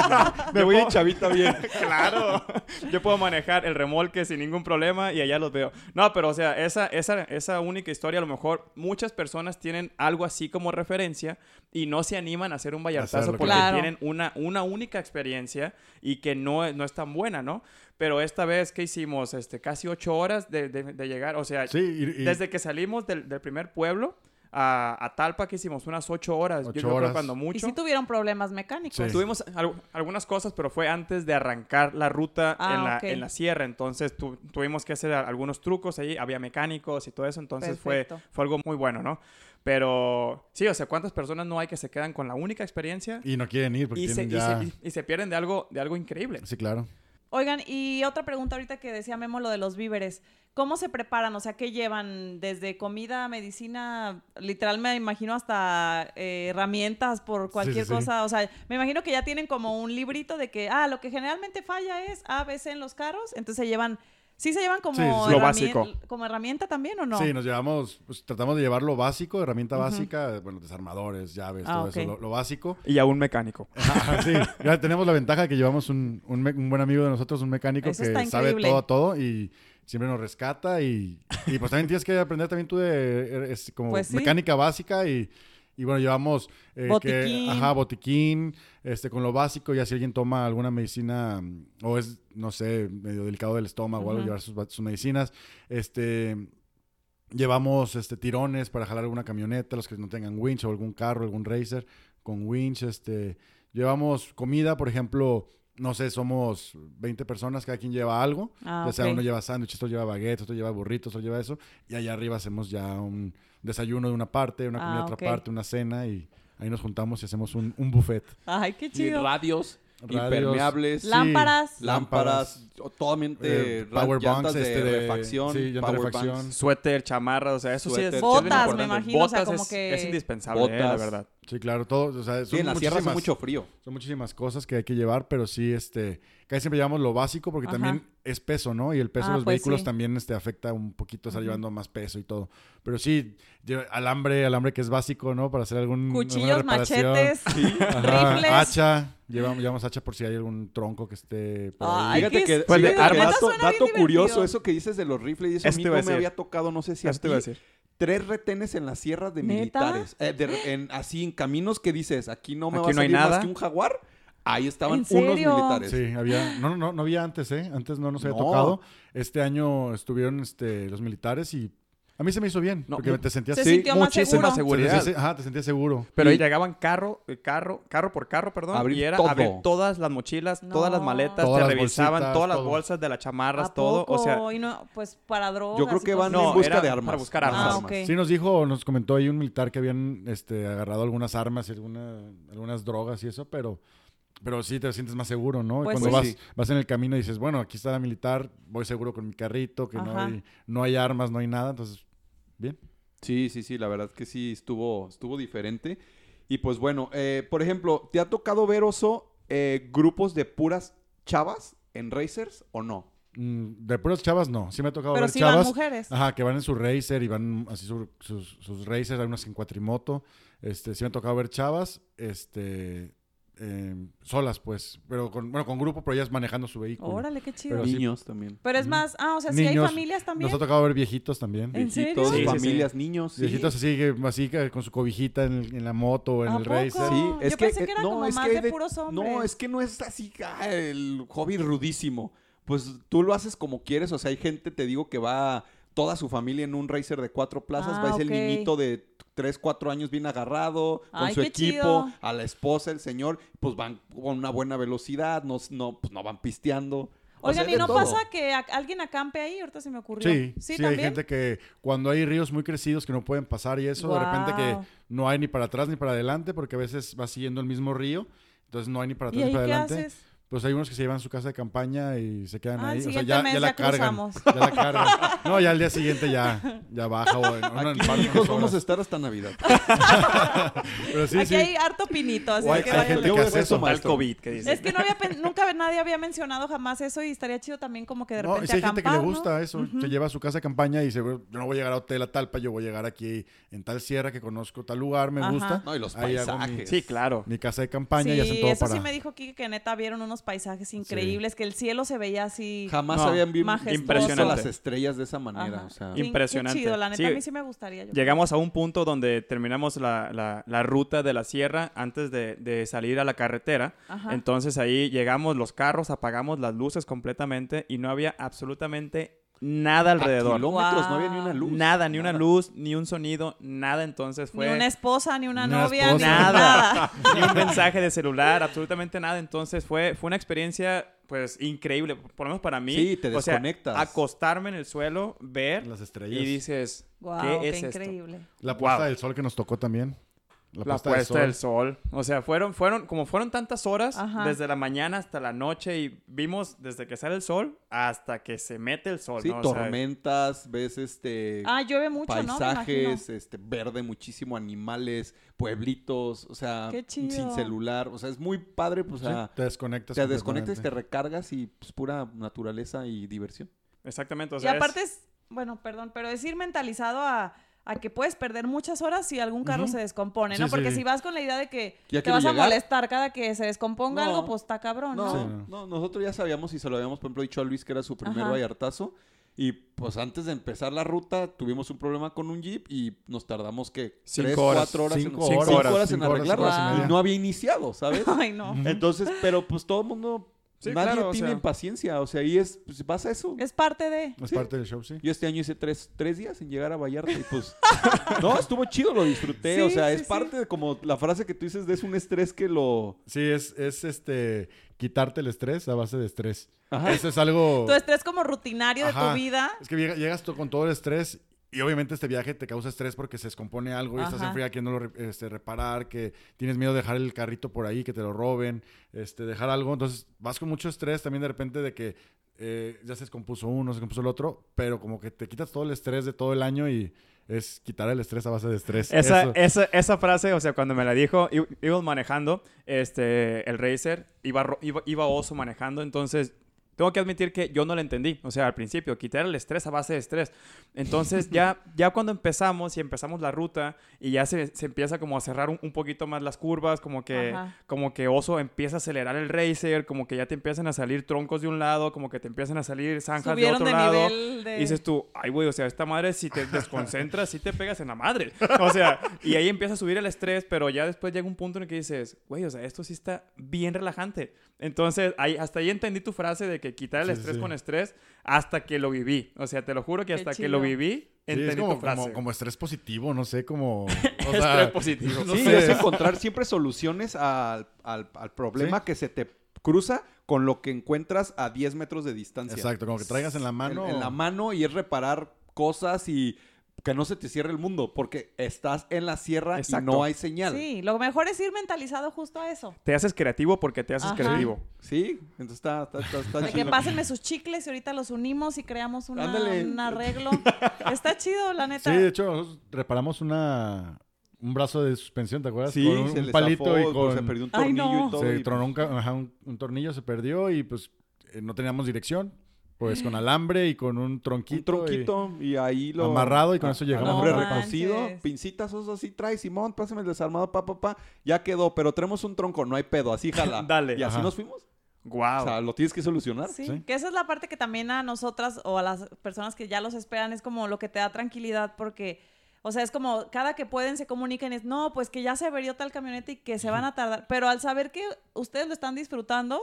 Me voy en chavita bien. Claro, yo puedo manejar el remolque sin ningún problema y allá los veo. No, pero o sea, esa, esa, esa única historia, a lo mejor muchas personas tienen algo así como referencia y no se animan a hacer un vallartazo porque claro. tienen una, una única experiencia y que no, no es tan buena, ¿no? Pero esta vez que hicimos este, casi ocho horas de, de- de llegar, o sea, Sí, y, y- desde que salimos del, del primer pueblo a, a Talpa, que hicimos unas ocho horas, Ocho yo creo que horas. cuando Y mucho. sí tuvieron problemas mecánicos. Sí. Tuvimos al- algunas cosas, pero fue antes de arrancar la ruta Ah, en, la, ok. en la sierra. Entonces tu- tuvimos que hacer a- algunos trucos ahí. Había mecánicos y todo eso. Entonces fue, Perfecto. fue algo muy bueno, ¿no? Pero sí, o sea, ¿cuántas personas no hay que se quedan con la única experiencia y no quieren ir porque y, se, tienen y ya... se- y- y se pierden de algo, de algo increíble? Sí, claro. Oigan, y otra pregunta ahorita que decía Memo, lo de los víveres. ¿Cómo se preparan? O sea, ¿qué llevan? Desde comida, medicina, literal me imagino hasta eh, herramientas por cualquier sí, sí. cosa. O sea, me imagino que ya tienen como un librito de que, ah, lo que generalmente falla es A, B, C en los carros. Entonces se llevan, ¿sí se llevan como, Sí, sí. Lo básico. como herramienta también o no? Sí, nos llevamos, pues tratamos de llevar lo básico, herramienta básica, bueno, desarmadores, llaves, Ah, todo ok. eso, lo, lo básico. Y a un mecánico. Ajá, sí, ya tenemos la ventaja de que llevamos un, un un buen amigo de nosotros, un mecánico Eso que sabe todo, todo y siempre nos rescata y, y pues también tienes que aprender también tú de, es como Pues sí. mecánica básica y, y bueno, llevamos eh, que- Botiquín. ajá, botiquín, este, con lo básico, ya si alguien toma alguna medicina mm, o es, no sé, medio delicado del estómago o algo, llevar sus, sus medicinas, este... Llevamos este, tirones para jalar alguna camioneta, los que no tengan winch o algún carro, algún racer con winch. Este, llevamos comida, por ejemplo, no sé, somos 20 personas, cada quien lleva algo. Ah, ya sea uno lleva sándwiches, otro lleva baguettes, otro lleva burritos, otro lleva eso. Y allá arriba hacemos ya un desayuno de una parte, una comida Ah, de otra ok. parte, una cena y ahí nos juntamos y hacemos un, un buffet. Ay, qué Y chido. radios, Radios. impermeables, Sí. Lámparas. lámparas, totalmente Eh, power banks, de este, de- refacción, sí, power refacción. Suéter, chamarra, o sea, eso sí es... Botas, es me imagino, o sea, Botas como es, que- es indispensable, eh, la Botas. verdad. Sí, claro, todo. O sea, Sí, son en la sierra hace mucho frío. Son muchísimas cosas que hay que llevar, pero sí, este, casi siempre llevamos lo básico porque Ajá. también es peso, ¿no? Y el peso Ah, de los pues vehículos sí. también este, afecta un poquito estar llevando más peso y todo. Pero sí, alambre, alambre que es básico, ¿no? Para hacer algún Cuchillos, alguna reparación. machetes, Ajá, rifles. hacha. Llevamos, llevamos hacha por si hay algún tronco que esté por ahí. Ay, Fíjate qué que Pues dato, dato curioso, eso que dices de los rifles y eso a Eso mí no me a había tocado, no sé si a Eso te iba a ti, decir. Tres retenes en las sierras de ¿Neta? militares. Eh, de- en- así en caminos que dices, aquí no me Aquí va a no salir más nada. que un jaguar. ahí estaban ¿En unos militares. Sí, había. No, no, no había antes, ¿eh? Antes no nos había No. tocado. Este año estuvieron este, los militares y a mí se me hizo bien. No, porque te sentías Se Sí, sintió más muchísima seguro. se seguridad. ajá, te sentías seguro. Pero Y- ahí llegaban carro, eh, carro, carro por carro, perdón. Abrir y era todo. abrir todas las mochilas, todas las maletas, Todas te las revisaban bolsitas, todas las todo. bolsas de las chamarras, ¿A todo. O sea, y no, pues para drogas. Yo creo que van No, en busca era de para armas. buscar Más armas. Ah. Sí, nos dijo, nos comentó ahí un militar que habían este, agarrado algunas armas y alguna- algunas drogas y eso, pero, pero sí te sientes más seguro, ¿no? Pues Cuando sí. vas, Sí. vas en el camino y dices, bueno, aquí está la militar, voy seguro con mi carrito, que no hay, no hay armas, no hay nada, entonces, bien. Sí, sí, sí, la verdad que sí estuvo, estuvo diferente. Y pues bueno, eh, por ejemplo, ¿te ha tocado ver, Oso, eh, grupos de puras chavas en racers o no? Mm, De puras chavas, no. Sí me ha tocado Pero ver sí van chavas. mujeres. Ajá, que van en su racer y van así su- sus, sus racers, hay unas en cuatrimoto. Este, sí me ha tocado ver chavas, este, eh, solas, pues, pero con, bueno, con grupo, pero ellas manejando su vehículo. Órale, qué chido. Pero Pero, sí. Niños también. es más, ah, o sea, si hay familias también. Nos ha tocado ver viejitos también. ¿En serio? Viejitos, sí, familias, niños. Viejitos así, que- así con su cobijita en, el- en la moto o en ¿A el poco? racer. Sí, es Yo que, pensé eh, que era no, como es más que de puros hombres. No, es que no es así ah, el hobby rudísimo. Pues tú lo haces como quieres, o sea, hay gente, te digo, que va toda su familia en un racer de cuatro plazas, Ah, va ese ok. niñito de tres, cuatro años bien agarrado, con Ay, su equipo, chido. a la esposa, el señor, pues van con una buena velocidad, no, no, pues no van pisteando. O sea, Oigan, ¿y no todo. pasa que alguien acampe ahí? Ahorita se me ocurrió. Sí, sí, hay también. gente que cuando hay ríos muy crecidos que no pueden pasar y eso, de repente que no hay ni para atrás ni para adelante porque a veces va siguiendo el mismo río, entonces no hay ni para ¿Y atrás ahí ni para qué adelante. haces? Pues hay unos que se llevan su casa de campaña y se quedan Ah, ahí. O sea, ya, ya la ya cargan. Ya la cargan. No, ya al día siguiente ya, ya baja o en, Aquí, par de hijos, vamos a estar hasta Navidad. Pero sí, Aquí sí. hay harto pinito, así hay- que hay gente que hace eso. su Tal maestro. COVID que dice. Es que no había nunca nadie había mencionado jamás eso y estaría chido también como que de No, repente sí hay gente que le gusta eso. Se lleva a su casa de campaña y dice, "Bueno, yo no voy a llegar a Hotel a Talpa, yo voy a llegar aquí en tal sierra que conozco tal lugar, me Ajá. gusta. No, y los Ahí hago mi- paisajes. Sí, claro. Mi casa de campaña y hacen Sí, todo eso para... sí me dijo Kike que neta vieron unos paisajes increíbles, que el cielo se veía así. Jamás No, habían visto Impresionante. las estrellas de esa manera. O sea, Impresionante. Qué chido, la neta, Sí. a mí sí me gustaría. yo Llegamos a un punto donde terminamos la, la- la ruta de la sierra antes de, de salir a la carretera. Ajá. Entonces ahí llegamos los carros, apagamos las luces completamente y no había absolutamente nada a alrededor. kilómetros no había ni una luz. Nada, ni una luz, ni un sonido, nada. Entonces fue Ni una esposa, ni una novia, esposa. ni nada, ni un mensaje de celular, absolutamente nada. Entonces fue, fue una experiencia pues increíble, por lo menos para mí. Sí, te O sea, desconectas. acostarme en el suelo, ver Las estrellas. y dices, Wow, ¿qué, qué, es esto? increíble. La puesta Wow. del sol que nos tocó también. La puesta, del, sol. O sea, fueron, fueron, como fueron tantas horas, Ajá. desde la mañana hasta la noche, y vimos desde que sale el sol hasta que se mete el sol. Sí, ¿no? O sea, tormentas, ves este Ah, llueve mucho, ¿no? Paisajes, imagino. este verde, muchísimo animales, pueblitos, o sea, Qué chido. sin celular, o sea, es muy padre, pues, o Sí, sea, te desconectas. te desconectas, te recargas y pues pura naturaleza y diversión. exactamente. O y sea, es- aparte es, bueno, perdón, pero es ir mentalizado a, a que puedes perder muchas horas si algún carro se descompone, Sí, ¿no? Porque sí. si vas con la idea de que Ya te vas a molestar cada que se descomponga No. algo, pues está cabrón, ¿no? No, Sí, no, no. nosotros ya sabíamos y se lo habíamos, por ejemplo, dicho a Luis que era su primer Ajá. vallartazo. Y pues antes de empezar la ruta tuvimos un problema con un jeep y nos tardamos que Cinco tres, horas. cuatro horas, Cinco en, horas, cinco horas en horas, arreglarla. horas y no había iniciado, ¿sabes? Ay, no. Entonces, pero pues todo el mundo, Sí, nadie claro, o tiene sea. paciencia. O sea, ahí es, pues pasa eso. Es parte de... Es Sí. parte del show, sí. Yo este año hice tres, tres días en llegar a Vallarta y pues... no, estuvo chido, lo disfruté. Sí, o sea, sí, es sí. parte de como la frase que tú dices de es un estrés que lo... Sí, es, es este quitarte el estrés a base de estrés. Ajá. Eso es algo. Tu estrés como rutinario de tu vida. Es que llega- llegas tú con todo el estrés y obviamente este viaje te causa estrés porque se descompone algo y estás en fría queriéndolo este, reparar, que tienes miedo de dejar el carrito por ahí, que te lo roben, este, dejar algo. Entonces vas con mucho estrés también de repente de que eh, ya se descompuso uno, se descompuso el otro, pero como que te quitas todo el estrés de todo el año y es quitar el estrés a base de estrés. Esa, esa, esa frase, o sea, cuando me la dijo, i- íbamos manejando, este, el racer, iba, ro- iba, iba oso manejando, entonces tengo que admitir que yo no lo entendí. O sea, al principio, quitar el estrés a base de estrés. Entonces, ya, ya cuando empezamos y empezamos la ruta y ya se, se empieza como a cerrar un, un poquito más las curvas, como que, Ajá. como que Oso empieza a acelerar el racer, como que ya te empiezan a salir troncos de un lado, como que te empiezan a salir zanjas de Subieron otro de lado. nivel de... Y dices tú, ay, güey, o sea, esta madre, si te desconcentras, sí te pegas en la madre. O sea, y ahí empieza a subir el estrés, pero ya después llega un punto en el que dices, güey, o sea, esto sí está bien relajante. Entonces, ahí, hasta ahí entendí tu frase de que quitar el Sí, estrés sí. con estrés hasta que lo viví. O sea, te lo juro que hasta que lo viví, Sí, entendí es como, como, como estrés positivo, no sé, como... o estrés sea, positivo. no sí, sé. es encontrar siempre soluciones al, al- al problema Sí. que se te cruza con lo que encuentras a 10 metros de distancia. Exacto, como que traigas en la mano. En, en la mano y es reparar cosas y que no se te cierre el mundo, porque estás en la sierra Exacto. y no hay señal. Sí, lo mejor es ir mentalizado justo a eso. Te haces creativo porque te haces Ajá. creativo. Sí, entonces está, está, está, está De que chido. pásenme sus chicles y ahorita los unimos y creamos una- un arreglo. Está chido, la neta. Sí, de hecho, nosotros reparamos una... Un brazo de suspensión, ¿te acuerdas? Sí, con un, se un le palito zafó, y pues, con... se perdió un Ay, tornillo no. y todo. se y, tronó un, pues, ajá, un- un tornillo, se perdió y pues eh, no teníamos dirección. Pues con alambre y con un tronquito. un tronquito y, ahí lo Amarrado y con eso llegamos alambre No recocido, pincitas, osos así trae Simón, pásame el desarmado, pa, pa, pa, ya quedó, pero tenemos un tronco, no hay pedo, así jala. Dale. Y así Ajá. nos fuimos. Wow. O sea, lo tienes que solucionar. Sí, Sí. que esa es la parte que también a nosotras o a las personas que ya los esperan es como lo que te da tranquilidad porque, o sea, es como cada que pueden se comunican y es, no, pues que ya se averió tal camioneta y que se van a tardar, pero al saber que ustedes lo están disfrutando,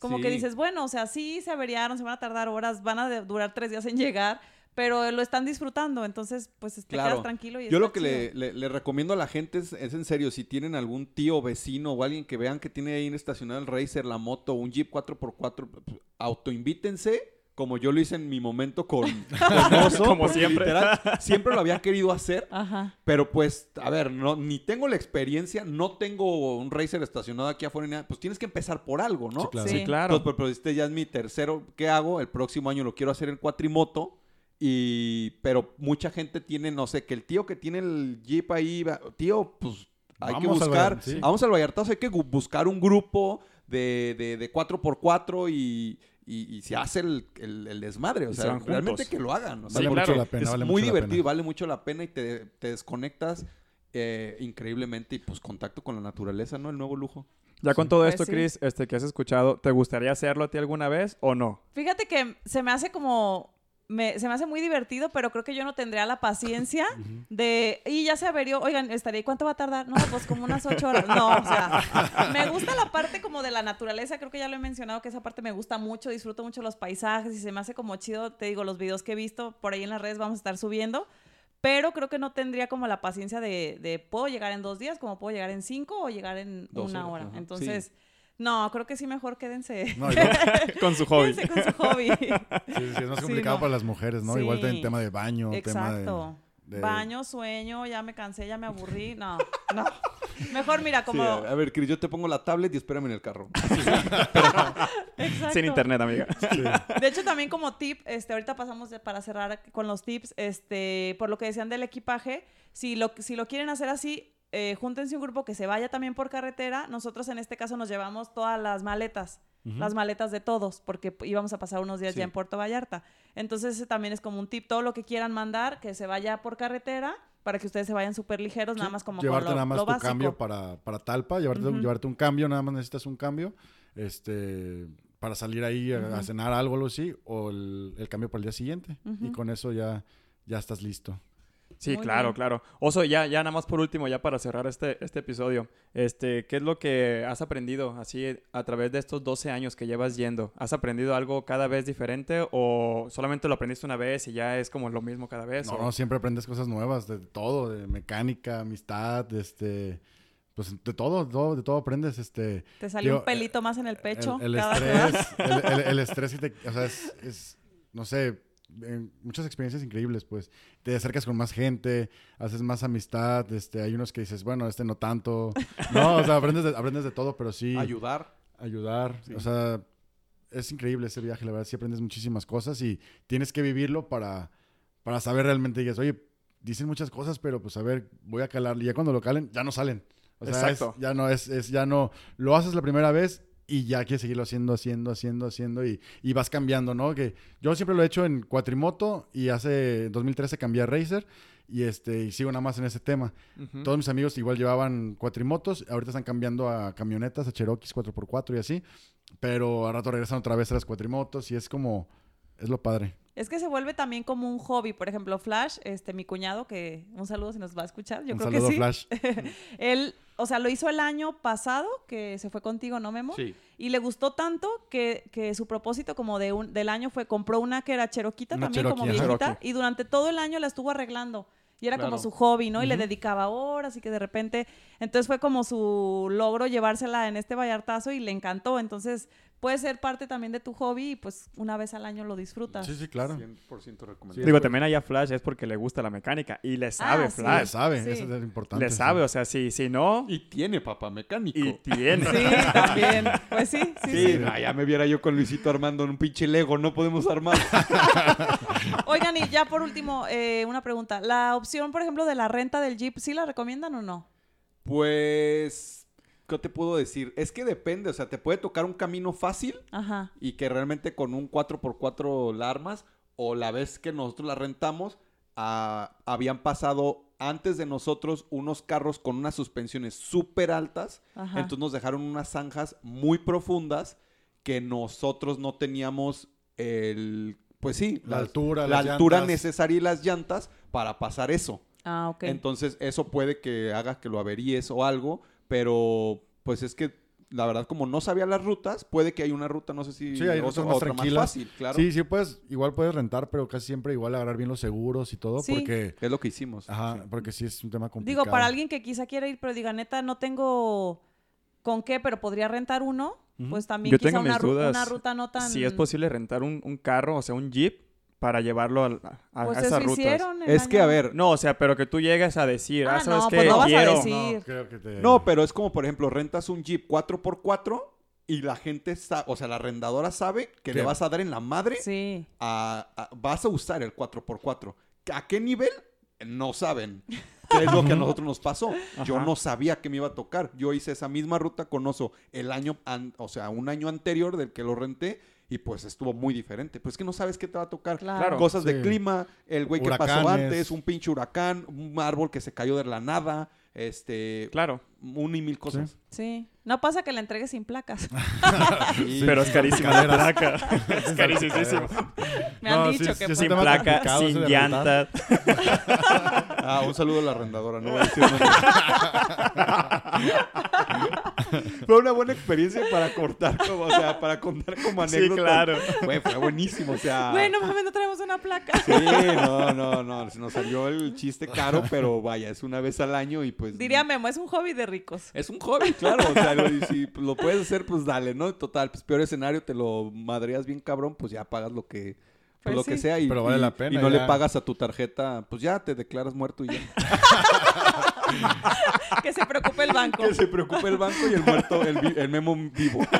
como que dices, bueno, o sea, sí se averiaron, se van a tardar horas, van a durar tres días en llegar, pero lo están disfrutando, entonces, pues te Claro. quedas tranquilo y Yo lo que le, le- le recomiendo a la gente es, es en serio, si tienen algún tío, vecino o alguien que vean que tiene ahí estacionado el Racer, la moto, un Jeep 4x4, pues, autoinvítense, como yo lo hice en mi momento con, con Oso, Como siempre. literal, siempre lo había querido hacer, Ajá. pero pues, a ver, no, ni tengo la experiencia, no tengo un Racer estacionado aquí afuera, ni nada, pues tienes que empezar por algo, ¿no? Sí, claro. Sí. Sí, claro. Entonces, pero, pero este ya es mi tercero. ¿Qué hago? El próximo año lo quiero hacer en cuatrimoto. Y, pero mucha gente tiene, no sé, que el tío que tiene el Jeep ahí, va- tío, pues hay que Vamos al buscar, Vallarta, sí. vamos al Vallartazo, hay que buscar un grupo de, de, de 4x4 y, y, y se hace el, el- el desmadre. O sea, realmente que lo hagan. O sea, Vale mucho la pena, es vale muy mucho la divertido, pena. vale mucho la pena y te, te desconectas eh, increíblemente y pues contacto con la naturaleza, ¿no? El nuevo lujo. Ya con todo Pues esto. Chris, este, que has escuchado, ¿te gustaría hacerlo a ti alguna vez o no? Fíjate que se me hace como. Me- se me hace muy divertido, pero creo que yo no tendría la paciencia de. Y ya se averió. Oigan, estaría. ¿Cuánto va a tardar? No, pues como unas ocho horas. No, o sea. Me gusta la parte como de la naturaleza. Creo que ya lo he mencionado, que esa parte me gusta mucho. Disfruto mucho los paisajes y se me hace como chido. Te digo, los videos que he visto por ahí en las redes vamos a estar subiendo. Pero creo que no tendría como la paciencia de, de puedo llegar en dos días, como puedo llegar en cinco o llegar en Dos una horas, hora. ajá. Entonces, no, creo que sí mejor quédense. No, igual- con su hobby. Quédense con su hobby. sí, sí, es más Sí, complicado no. para las mujeres, ¿no? Igual en Sí. tema de baño, tema de... Exacto. de- Baño, sueño, ya me cansé, ya me aburrí. No, no. Mejor mira, como. Sí, a, a ver, Cris, yo te pongo la tablet y espérame en el carro. Exacto. Sin internet, amiga. De hecho, también como tip, este, ahorita pasamos de- para cerrar con los tips, este, por lo que decían del equipaje, si lo, si lo quieren hacer así, eh, júntense un grupo que se vaya también por carretera. Nosotros en este caso nos llevamos todas las maletas, las maletas de todos, porque íbamos a pasar unos días Sí. ya en Puerto Vallarta. Entonces ese también es como un tip, todo lo que quieran mandar, que se vaya por carretera para que ustedes se vayan súper ligeros, nada más como con llevarte lo, nada más lo tu básico. cambio para, para Talpa, llevarte, llevarte un cambio, nada más necesitas un cambio, este, para salir ahí a, cenar algo o algo así, o el, el cambio para el día siguiente. Y con eso ya, ya estás listo. Sí, Muy claro, bien. claro. Oso, ya, ya nada más por último, ya para cerrar este, este episodio, este, ¿qué es lo que has aprendido así a través de estos 12 años que llevas yendo? ¿Has aprendido algo cada vez diferente o solamente lo aprendiste una vez y ya es como lo mismo cada vez? No, o- no, siempre aprendes cosas nuevas, de todo, de mecánica, amistad, de este, pues de todo, de todo, de todo aprendes, este. Te salió un pelito más en el pecho. El, cada estrés, el, el- el estrés, sí te- o sea, es, es, no sé, en muchas experiencias increíbles, pues. Te acercas con más gente, haces más amistad, este, hay unos que dices, bueno, este no tanto. No, o sea, aprendes de, aprendes de todo, pero sí. Ayudar. ayudar. Sí. O sea, es increíble ese viaje, la verdad. Sí aprendes muchísimas cosas y tienes que vivirlo para, para saber realmente. Digas, oye, dicen muchas cosas, pero pues a ver, voy a calar. Y ya cuando lo calen, ya no salen. O sea, Exacto. es- ya no es, es, ya no. Lo haces la primera vez y ya quieres seguirlo haciendo, haciendo, haciendo, haciendo y, y vas cambiando, ¿no? Que yo siempre lo he hecho en cuatrimoto y hace 2013 cambié a Racer y este y sigo nada más en ese tema. Ujú. Todos mis amigos igual llevaban cuatrimotos, ahorita están cambiando a camionetas, a Cherokees 4x4 y así, pero a rato regresan otra vez a las cuatrimotos y es como, es lo padre. Es que se vuelve también como un hobby. Por ejemplo, Flash, este, mi cuñado, que un saludo si nos va a escuchar, yo Un creo saludo, que sí. Flash. Él, o sea, lo hizo el año pasado, que se fue contigo, ¿no, Memo? Sí. Y le gustó tanto que, que su propósito como de un, del año fue, compró una que era cheroquita Una también, como viejita, Cherokee. y durante todo el año la estuvo arreglando. Y era como su hobby, ¿no? Y le dedicaba horas y que de repente, entonces fue como su logro llevársela en este Vallartazo y le encantó. Entonces, puede ser parte también de tu hobby y pues una vez al año lo disfrutas. Sí, sí, claro. 100% recomendable. Digo, también allá Flash es porque le gusta la mecánica y le sabe Ah, sí. Le Flash. sabe, Sí. eso es lo importante. Le sí. sabe, o sea, si, si no, Y tiene papá mecánico. y tiene. Sí, también. Pues sí, sí, Sí, sí. ah, ya me viera yo con Luisito armando un pinche Lego, no podemos armar. Oigan, y ya por último, eh, una pregunta. La opción, por ejemplo, de la renta del Jeep, ¿sí la recomiendan o no? Pues, ¿qué te puedo decir? Es que depende, o sea, te puede tocar un camino fácil Ajá. y que realmente con un 4x4 la armas o la vez que nosotros la rentamos, ah, habían pasado antes de nosotros unos carros con unas suspensiones súper altas, Ajá. entonces nos dejaron unas zanjas muy profundas que nosotros no teníamos el, pues sí, La las- altura, la las altura llantas. necesaria y las llantas para pasar eso. Ah, ok. Entonces, eso puede que haga que lo averíes o algo, pero pues es que la verdad, como no sabía las rutas, puede que hay una ruta, no sé si Sí, hay otra, rutas más otra tranquilas. fácil, claro. Sí, sí, puedes, igual puedes rentar, pero casi siempre igual agarrar bien los seguros y todo, Sí. porque, Es lo que hicimos. ajá, sí. porque sí es un tema complicado. Digo, para alguien que quizá quiera ir, pero diga, neta, no tengo con qué, pero podría rentar uno, pues también Yo quizá tengo una, mis dudas. una ruta no tan... Si es posible rentar un, un carro, o sea, un Jeep, para llevarlo a, a Pues esas eso rutas. hicieron. Es que, a ver, No, o sea, pero que tú llegues a decir, ah, Ah, ¿sabes no, qué? pues no vas a Quiero. decir. No, creo que te... no, pero es como, por ejemplo, rentas un Jeep 4x4 y la gente, sa- o sea, la arrendadora sabe que le vas a dar en la madre, Sí. a- a- vas a usar el 4x4. ¿A qué nivel? No saben. ¿Qué es lo que a nosotros nos pasó? Yo no sabía que me iba a tocar. Yo hice esa misma ruta con Oso el año, an- o sea, un año anterior del que lo renté y pues estuvo muy diferente. Pues es que no sabes qué te va a tocar. Claro. Cosas de clima, el güey que pasó antes, un pinche huracán, un árbol que se cayó de la nada, este, Claro, un y mil cosas. Sí. No pasa que la entregues sin placas. Sí. pero es carísima la placa. es carísimo. Me han No, dicho sí, que Sin placa, sin llantas. Ah, un saludo a la arrendadora, no voy a decir nada. Fue una buena experiencia para cortar, como, o sea, para contar como Sí, anécdota. claro. Güey, fue buenísimo, o sea. Bueno, mames, no traemos una placa. Sí, no, no, no. Nos salió el chiste caro, pero vaya, es una vez al año y pues. Diría Memo, es un hobby de ricos. Es un hobby, claro. O sea, lo- y si lo puedes hacer, pues dale, ¿no? Total, pues peor escenario, te lo madreas bien cabrón, pues ya pagas lo que. Pues, Pues lo que sí. sea y, Pero vale y- la pena, y no ya. le pagas a tu tarjeta, pues ya te declaras muerto y ya. Que se preocupe el banco. que se preocupe el banco y el muerto, el, vi- el memo vivo.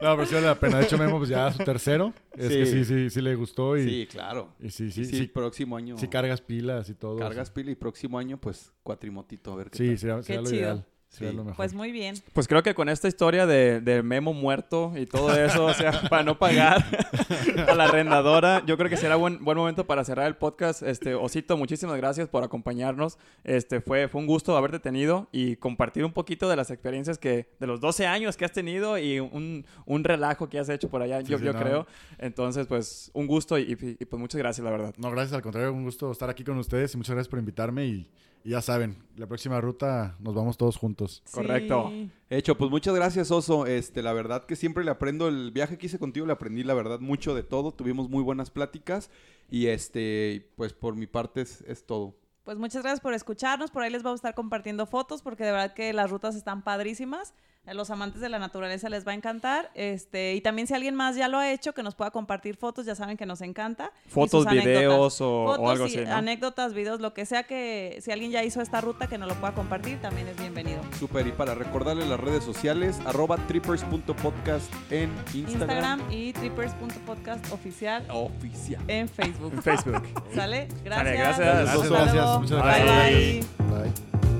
No, pero sí vale la pena. De hecho, Memo, pues ya su tercero. Es Sí. que sí, sí, sí le gustó y Sí, claro. y sí, Sí, sí, sí, sí, próximo año. sí cargas pilas y todo. cargas pila y próximo año, pues cuatrimotito, a ver qué Sí, tal. Qué sería lo chido. ideal. Sería Sí. lo mejor. Pues muy bien. Pues creo que con esta historia de, de Memo muerto y todo eso, o sea, para no pagar a la arrendadora, yo creo que será buen, buen momento para cerrar el podcast. Este, Osito, muchísimas gracias por acompañarnos. Este, fue, fue un gusto haberte tenido y compartir un poquito de las experiencias que, de los 12 años que has tenido y un, un relajo que has hecho por allá, Sí, yo, sí, yo no. creo. Entonces, pues, un gusto y, y- y, pues muchas gracias, la verdad. No, gracias, al contrario, un gusto estar aquí con ustedes y muchas gracias por invitarme y, y ya saben, la próxima ruta nos vamos todos juntos. Correcto. Hecho, pues muchas gracias, Oso. Este, la verdad que siempre le aprendo el viaje que hice contigo, le aprendí la verdad mucho de todo. Tuvimos muy buenas pláticas y este, pues por mi parte es, es todo. Pues muchas gracias por escucharnos. Por ahí les vamos a estar compartiendo fotos porque de verdad que las rutas están padrísimas. A los amantes de la naturaleza les va a encantar. Este, y también si alguien más ya lo ha hecho, que nos pueda compartir fotos, ya saben que nos encanta. Fotos, videos o, o Fotos algo y así, ¿no? anécdotas, videos, lo que sea que si alguien ya hizo esta ruta que nos lo pueda compartir, también es bienvenido. Súper, y para recordarle las redes sociales, arroba trippers.podcast en Instagram. Instagram y trippers.podcast oficial Oficial. en Facebook. En Facebook. ¿Sale? Gracias. Vale, gracias. Gracias, Hasta gracias. Muchas Bye, gracias. bye. Bye.